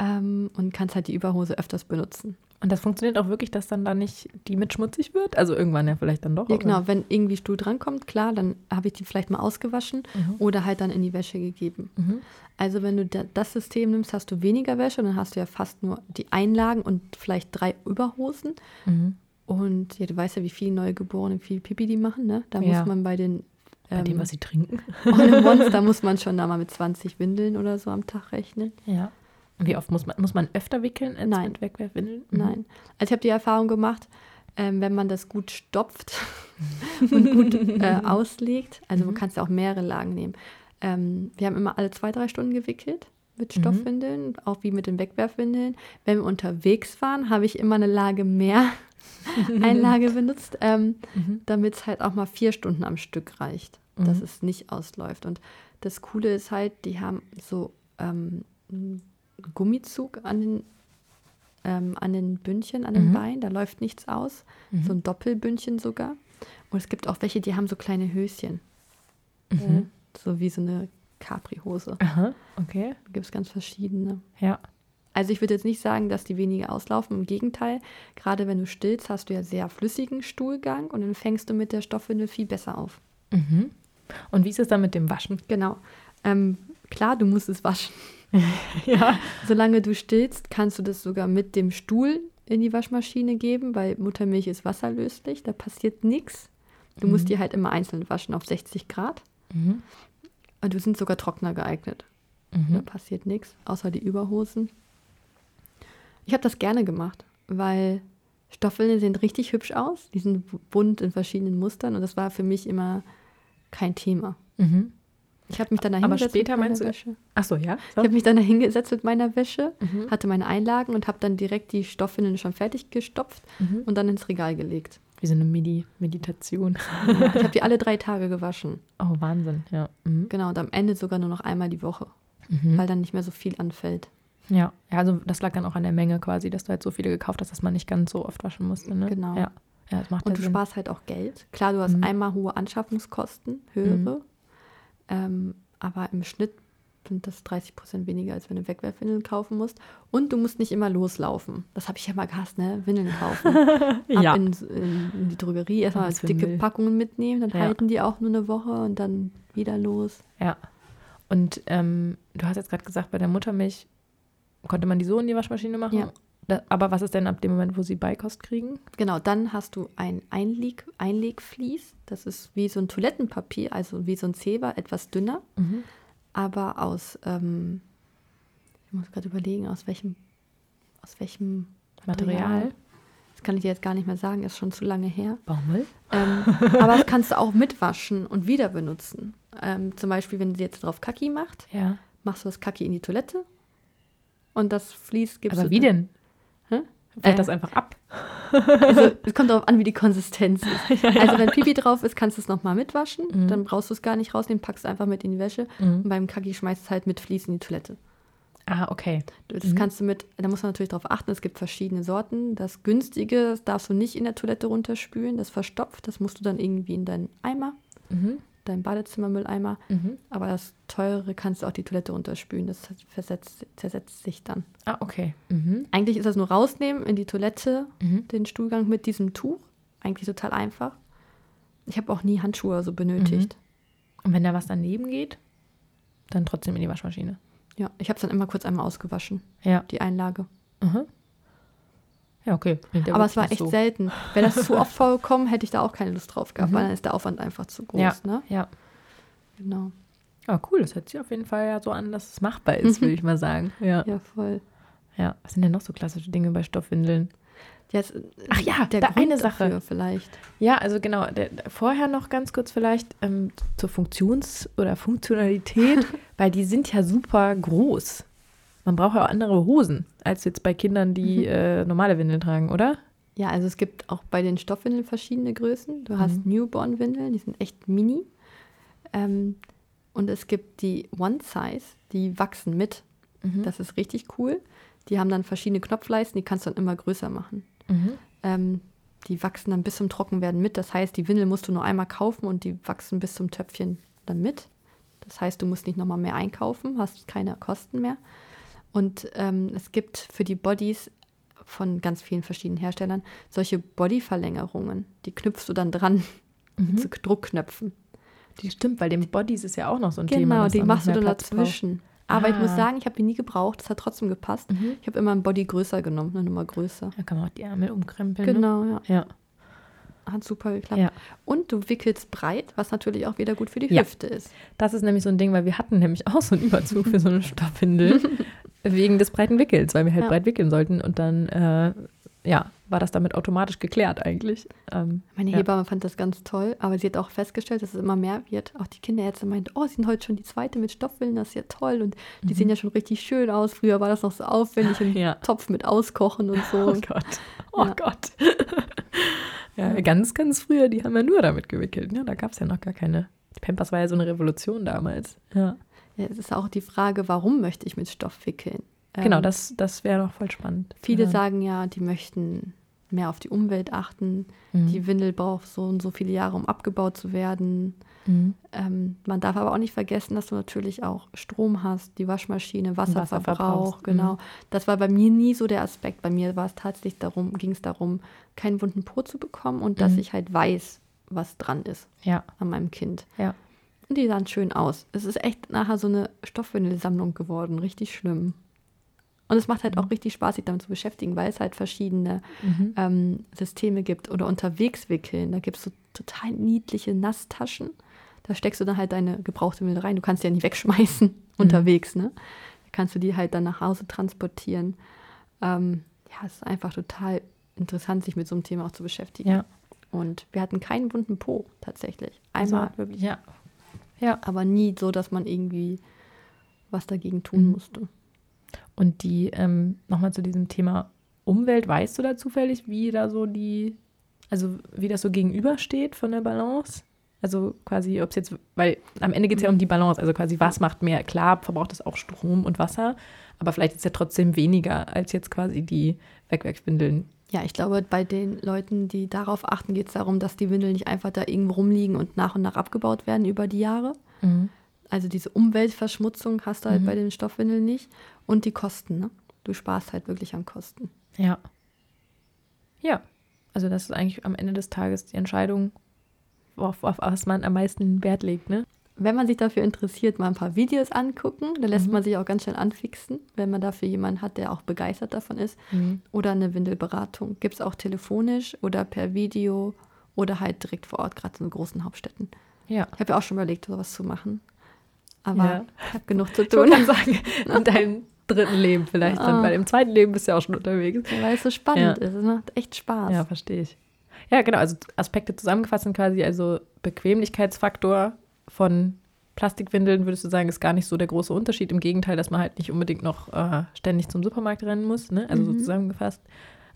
Ähm, und kannst halt die Überhose öfters benutzen. Und das funktioniert auch wirklich, dass dann da nicht die mit schmutzig wird? Also irgendwann ja vielleicht dann doch. Ja, genau. Wenn irgendwie Stuhl drankommt, klar, dann habe ich die vielleicht mal ausgewaschen mhm. oder halt dann in die Wäsche gegeben. Mhm. Also wenn du da, das System nimmst, hast du weniger Wäsche und dann hast du ja fast nur die Einlagen und vielleicht drei Überhosen. Mhm. Und ja, du weißt ja, wie viele Neugeborene viel Pipi die machen, ne? Da ja. muss man bei den bei dem, ähm, was sie trinken. Ohne Monster muss man schon da mal mit 20 Windeln oder so am Tag rechnen. Ja. Wie oft muss man, muss man öfter wickeln als Nein. mit Wegwerfwindeln? Mhm. Nein. Also ich habe die Erfahrung gemacht, ähm, wenn man das gut stopft und gut äh, auslegt, also mhm. du kannst ja auch mehrere Lagen nehmen. Ähm, wir haben immer alle zwei, drei Stunden gewickelt mit mhm. Stoffwindeln, mhm. auch wie mit den Wegwerfwindeln. Wenn wir unterwegs waren, habe ich immer eine Lage mehr Einlage benutzt, ähm, mhm. damit es halt auch mal vier Stunden am Stück reicht, mhm. dass es nicht ausläuft. Und das Coole ist halt, die haben so ähm, Gummizug an den, ähm, an den Bündchen, an den mhm. Beinen, da läuft nichts aus. Mhm. So ein Doppelbündchen sogar. Und es gibt auch welche, die haben so kleine Höschen. Mhm. so wie so eine Capri-Hose. Aha, okay. Da gibt es ganz verschiedene. Ja. Also ich würde jetzt nicht sagen, dass die weniger auslaufen. Im Gegenteil, gerade wenn du stillst, hast du ja sehr flüssigen Stuhlgang und dann fängst du mit der Stoffwindel viel besser auf. Mhm. Und wie ist es dann mit dem Waschen? Genau. Ähm, klar, du musst es waschen. ja. Solange du stillst, kannst du das sogar mit dem Stuhl in die Waschmaschine geben, weil Muttermilch ist wasserlöslich, da passiert nichts. Du mhm. musst die halt immer einzeln waschen auf 60 Grad. Mhm. Und du sind sogar Trockner geeignet. Mhm. Da passiert nichts, außer die Überhosen. Ich habe das gerne gemacht, weil Stoffwindeln sehen richtig hübsch aus. Die sind bunt in verschiedenen Mustern und das war für mich immer kein Thema. Mhm. Ich habe mich dann Aber später meinst du? Wäsche. Ach so, ja. So. Ich habe mich dann dahingesetzt mit meiner Wäsche, mhm. hatte meine Einlagen und habe dann direkt die Stoffwindeln schon fertig gestopft mhm. und dann ins Regal gelegt. Wie so eine Medi Meditation. Ja, ich habe die alle drei Tage gewaschen. Oh, Wahnsinn, ja. Mhm. Genau, und am Ende sogar nur noch einmal die Woche, mhm. weil dann nicht mehr so viel anfällt. Ja. ja, also das lag dann auch an der Menge quasi, dass du halt so viele gekauft hast, dass man nicht ganz so oft waschen musste. Ne? Genau. Ja. Ja, das macht Und du Sinn. sparst halt auch Geld. Klar, du hast mhm. einmal hohe Anschaffungskosten, höhere, mhm. Ähm, aber im Schnitt sind das 30 Prozent weniger, als wenn du Wegwerfwindeln kaufen musst. Und du musst nicht immer loslaufen. Das habe ich ja mal gehasst, ne? Windeln kaufen. ja. Ab in, in, in, die Drogerie erstmal dicke Müll. Packungen mitnehmen, dann ja. halten die auch nur eine Woche und dann wieder los. Ja. Und ähm, du hast jetzt gerade gesagt, bei der Muttermilch Konnte man die so in die Waschmaschine machen? Ja. Aber was ist denn ab dem Moment, wo sie Beikost kriegen? Genau, dann hast du ein Einleg, Einlegvlies. Das ist wie so ein Toilettenpapier, also wie so ein Zeber, etwas dünner. Mhm. Aber aus, ähm, ich muss gerade überlegen, aus welchem, aus welchem Material? Material? Das kann ich dir jetzt gar nicht mehr sagen, ist schon zu lange her. Baumwoll? Ähm, aber das kannst du auch mitwaschen und wieder benutzen. Ähm, zum Beispiel, wenn sie jetzt drauf Kaki macht, ja. machst du das Kaki in die Toilette und das Fließ gibst aber du. wie denn? Hä? Fällt Äh, das einfach ab? Also, es kommt darauf an, wie die Konsistenz ist. Also, wenn Pipi drauf ist, kannst du es nochmal mitwaschen. Mhm. Dann brauchst du es gar nicht rausnehmen, packst es einfach mit in die Wäsche. Und beim Kaki schmeißt es halt mit Fließ in die Toilette. Ah, okay. Das Mhm. kannst du mit, da muss man natürlich darauf achten, es gibt verschiedene Sorten. Das günstige das darfst du nicht in der Toilette runterspülen, das verstopft. Das musst du dann irgendwie in deinen Eimer, Mhm. Deinen Badezimmermülleimer. Mhm. Aber das teure kannst du auch die Toilette runterspülen, das versetzt, zersetzt sich dann. Ah, okay. Mhm. Eigentlich ist das nur rausnehmen in die Toilette, Mhm. den Stuhlgang mit diesem Tuch. Eigentlich total einfach. Ich habe auch nie Handschuhe so benötigt. Und wenn da was daneben geht, dann trotzdem in die Waschmaschine. Ja, ich habe es dann immer kurz einmal ausgewaschen, Ja. die Einlage. Mhm. Ja, okay. Ja Aber es war echt so. selten. Wäre das zu oft vorgekommen, hätte ich da auch keine Lust drauf gehabt, Mhm. weil dann ist der Aufwand einfach zu groß. Ja. Ne? Ja. Genau. Ja, cool. Das hört sich auf jeden Fall ja so an, dass es machbar ist, würde ich mal sagen. Ja. Ja, voll. ja. Was sind denn noch so klassische Dinge bei Stoffwindeln? Jetzt, Ach ja, der da Grund eine Sache. vielleicht. Ja, also genau, der, der, vorher noch ganz kurz vielleicht ähm, zur Funktions- oder Funktionalität, weil die sind ja super groß. Man braucht ja auch andere Hosen als jetzt bei Kindern, die äh, normale Windeln tragen, oder? Ja, also es gibt auch bei den Stoffwindeln verschiedene Größen. Du hast Mhm. Newborn-Windeln, die sind echt mini. Ähm, und es gibt die One-Size, die wachsen mit. Mhm. Das ist richtig cool. Die haben dann verschiedene Knopfleisten, die kannst du dann immer größer machen. Mhm. Ähm, die wachsen dann bis zum Trockenwerden mit. Das heißt, die Windel musst du nur einmal kaufen und die wachsen bis zum Töpfchen dann mit. Das heißt, du musst nicht nochmal mehr einkaufen, hast keine Kosten mehr. Und ähm, es gibt für die Bodies von ganz vielen verschiedenen Herstellern solche Bodyverlängerungen. Die knüpfst du dann dran Mhm. zu Druckknöpfen. Die stimmt, weil dem Bodies ist ja auch noch so ein Thema. Genau, die machst du dann Platz dazwischen. Aber ich muss Ah. sagen, ich habe die nie gebraucht. Das hat trotzdem gepasst. Mhm. Ich habe immer ein Body größer genommen, eine Nummer größer. Da kann man auch die Ärmel umkrempeln. Ne? Genau, ja. Ja. Hat super geklappt. Ja. Und du wickelst breit, was natürlich auch wieder gut für die Ja. Hüfte ist. Das ist nämlich so ein Ding, weil wir hatten nämlich auch so einen Überzug für so eine Stoffwindel wegen des breiten Wickels, weil wir halt Ja. breit wickeln sollten. Und dann, äh, ja, war das damit automatisch geklärt eigentlich. Ähm, Meine ja. Hebamme fand das ganz toll, aber sie hat auch festgestellt, dass es immer mehr wird. Auch die Kinderärztin meinte, oh, sie sind heute schon die zweite mit Stoffwillen, das ist ja toll. Und die sehen ja schon richtig schön aus. Früher war das noch so aufwendig im Mhm. Ja. Topf mit Auskochen und so. Oh Gott. Oh Ja. Gott. Ja, ganz, ganz früher, die haben ja nur damit gewickelt. Ne? Da gab es ja noch gar keine. Die Pampers war ja so eine Revolution damals. Ja. Ja, es ist auch die Frage, warum möchte ich mit Stoff wickeln? Genau, Ähm, das, das wäre doch voll spannend. Viele ja. sagen ja, die möchten mehr auf die Umwelt achten. Mhm. Die Windel braucht so und so viele Jahre, um abgebaut zu werden. Mhm. Ähm, man darf aber auch nicht vergessen, dass du natürlich auch Strom hast, die Waschmaschine, Wasser Wasserverbrauch, genau. mhm. Das war bei mir nie so der Aspekt. Bei mir war es tatsächlich darum, ging es darum, keinen wunden Po zu bekommen und dass Mhm. ich halt weiß, was dran ist Ja, an meinem Kind. ja. Und die sahen schön aus. Es ist echt nachher so eine Stoffwindelsammlung geworden, richtig schlimm. Und es macht halt auch richtig Spaß, sich damit zu beschäftigen, weil es halt verschiedene Mhm. ähm, Systeme gibt oder unterwegs wickeln. Da gibt es so total niedliche Nasstaschen. Da steckst du dann halt deine gebrauchte Windel rein. Du kannst die ja nie wegschmeißen unterwegs, ne? Da kannst du die halt dann nach Hause transportieren. Ähm, ja, es ist einfach total interessant, sich mit so einem Thema auch zu beschäftigen. Ja. Und wir hatten keinen bunten Po tatsächlich. Also, Einmal wirklich, Ja. Ja. aber nie so, dass man irgendwie was dagegen tun Mhm. musste. Und die, ähm, nochmal zu diesem Thema Umwelt, weißt du da zufällig, wie da so die, also wie das so gegenübersteht von der Balance? Also quasi, ob es jetzt, weil am Ende geht es ja um die Balance, also quasi, was macht mehr? Klar, verbraucht es auch Strom und Wasser, aber vielleicht ist ja trotzdem weniger als jetzt quasi die Wegwerfwindeln. Ja, ich glaube, bei den Leuten, die darauf achten, geht es darum, dass die Windeln nicht einfach da irgendwo rumliegen und nach und nach abgebaut werden über die Jahre. Also diese Umweltverschmutzung hast du halt Mhm. bei den Stoffwindeln nicht. Und die Kosten, ne? Du sparst halt wirklich an Kosten. Ja. Ja. Also das ist eigentlich am Ende des Tages die Entscheidung, auf, auf was man am meisten Wert legt, ne? Wenn man sich dafür interessiert, mal ein paar Videos angucken, da lässt Mhm. man sich auch ganz schnell anfixen, wenn man dafür jemanden hat, der auch begeistert davon ist. Mhm. Oder eine Windelberatung. Gibt es auch telefonisch oder per Video oder halt direkt vor Ort, gerade in großen Hauptstädten. Ja. Ich habe ja auch schon überlegt, sowas zu machen. Aber Ja. ich habe genug zu Ich tun. gerade sagen, in deinem dritten Leben vielleicht. Dann, weil im zweiten Leben bist du ja auch schon unterwegs. Ja, weil es so spannend ja. ist. Es macht echt Spaß. Ja, verstehe ich. Ja, genau. Also Aspekte zusammengefasst sind quasi also Bequemlichkeitsfaktor von Plastikwindeln, würdest du sagen, ist gar nicht so der große Unterschied. Im Gegenteil, dass man halt nicht unbedingt noch äh, ständig zum Supermarkt rennen muss. Ne? Also mhm. so zusammengefasst.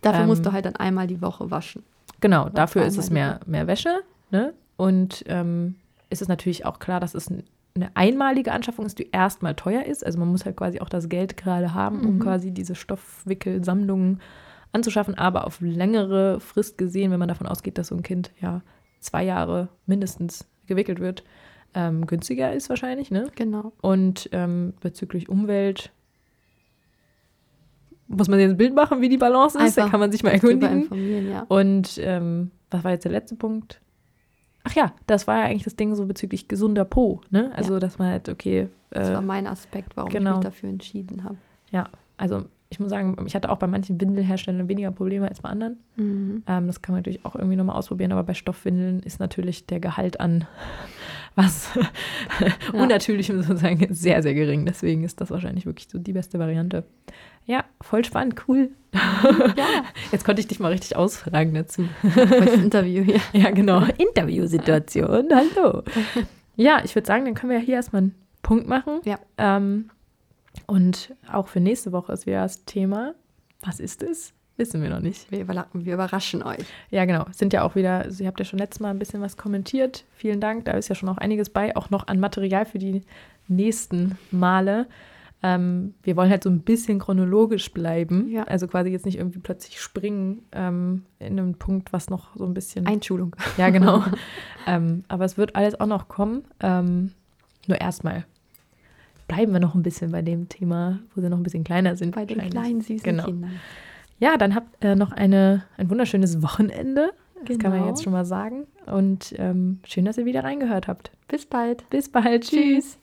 Dafür ähm, musst du halt dann einmal die Woche waschen. Genau, dafür ist es mehr, mehr Wäsche. Ne? Und ähm, ist es natürlich auch klar, dass es eine einmalige Anschaffung ist, die erstmal teuer ist. Also man muss halt quasi auch das Geld gerade haben, um mhm. quasi diese Stoffwickelsammlungen anzuschaffen, aber auf längere Frist gesehen, wenn man davon ausgeht, dass so ein Kind ja zwei Jahre mindestens gewickelt wird, ähm, günstiger ist wahrscheinlich, ne? Genau. Und ähm, bezüglich Umwelt muss man sich ein Bild machen, wie die Balance ist. Einfach da kann man sich mal erkundigen. Ja. Und ähm, was war jetzt der letzte Punkt? Ach ja, das war ja eigentlich das Ding so bezüglich gesunder Po, ne? Also, ja. dass man halt, okay. Äh, das war mein Aspekt, warum genau. ich mich dafür entschieden habe. Ja, also ich muss sagen, ich hatte auch bei manchen Windelherstellern weniger Probleme als bei anderen. Mhm. Ähm, das kann man natürlich auch irgendwie nochmal ausprobieren, aber bei Stoffwindeln ist natürlich der Gehalt an was ja. unnatürlichem sozusagen sehr, sehr gering. Deswegen ist das wahrscheinlich wirklich so die beste Variante. Ja, voll spannend, cool. Ja. Jetzt konnte ich dich mal richtig ausfragen dazu. Das Interview hier. Ja, genau. Interviewsituation. Hallo. Ja, ich würde sagen, dann können wir ja hier erstmal einen Punkt machen. Ja. Ähm, und auch für nächste Woche ist wieder das Thema. Was ist es? Wissen wir noch nicht. Wir, wir überraschen euch. Ja, genau. Sind ja auch wieder, also ihr habt ja schon letztes Mal ein bisschen was kommentiert. Vielen Dank. Da ist ja schon auch einiges bei, auch noch an Material für die nächsten Male. Ähm, wir wollen halt so ein bisschen chronologisch bleiben. Ja. Also quasi jetzt nicht irgendwie plötzlich springen ähm, in einem Punkt, was noch so ein bisschen. Einschulung. Ja, genau. ähm, aber es wird alles auch noch kommen. Ähm, nur erstmal bleiben wir noch ein bisschen bei dem Thema, wo sie noch ein bisschen kleiner sind. Bei den kleinen, süßen genau. Kindern. Ja, dann habt ihr noch eine, ein wunderschönes Wochenende. Das genau. kann man genau. jetzt schon mal sagen. Und ähm, schön, dass ihr wieder reingehört habt. Bis bald. Bis bald. Tschüss. Tschüss.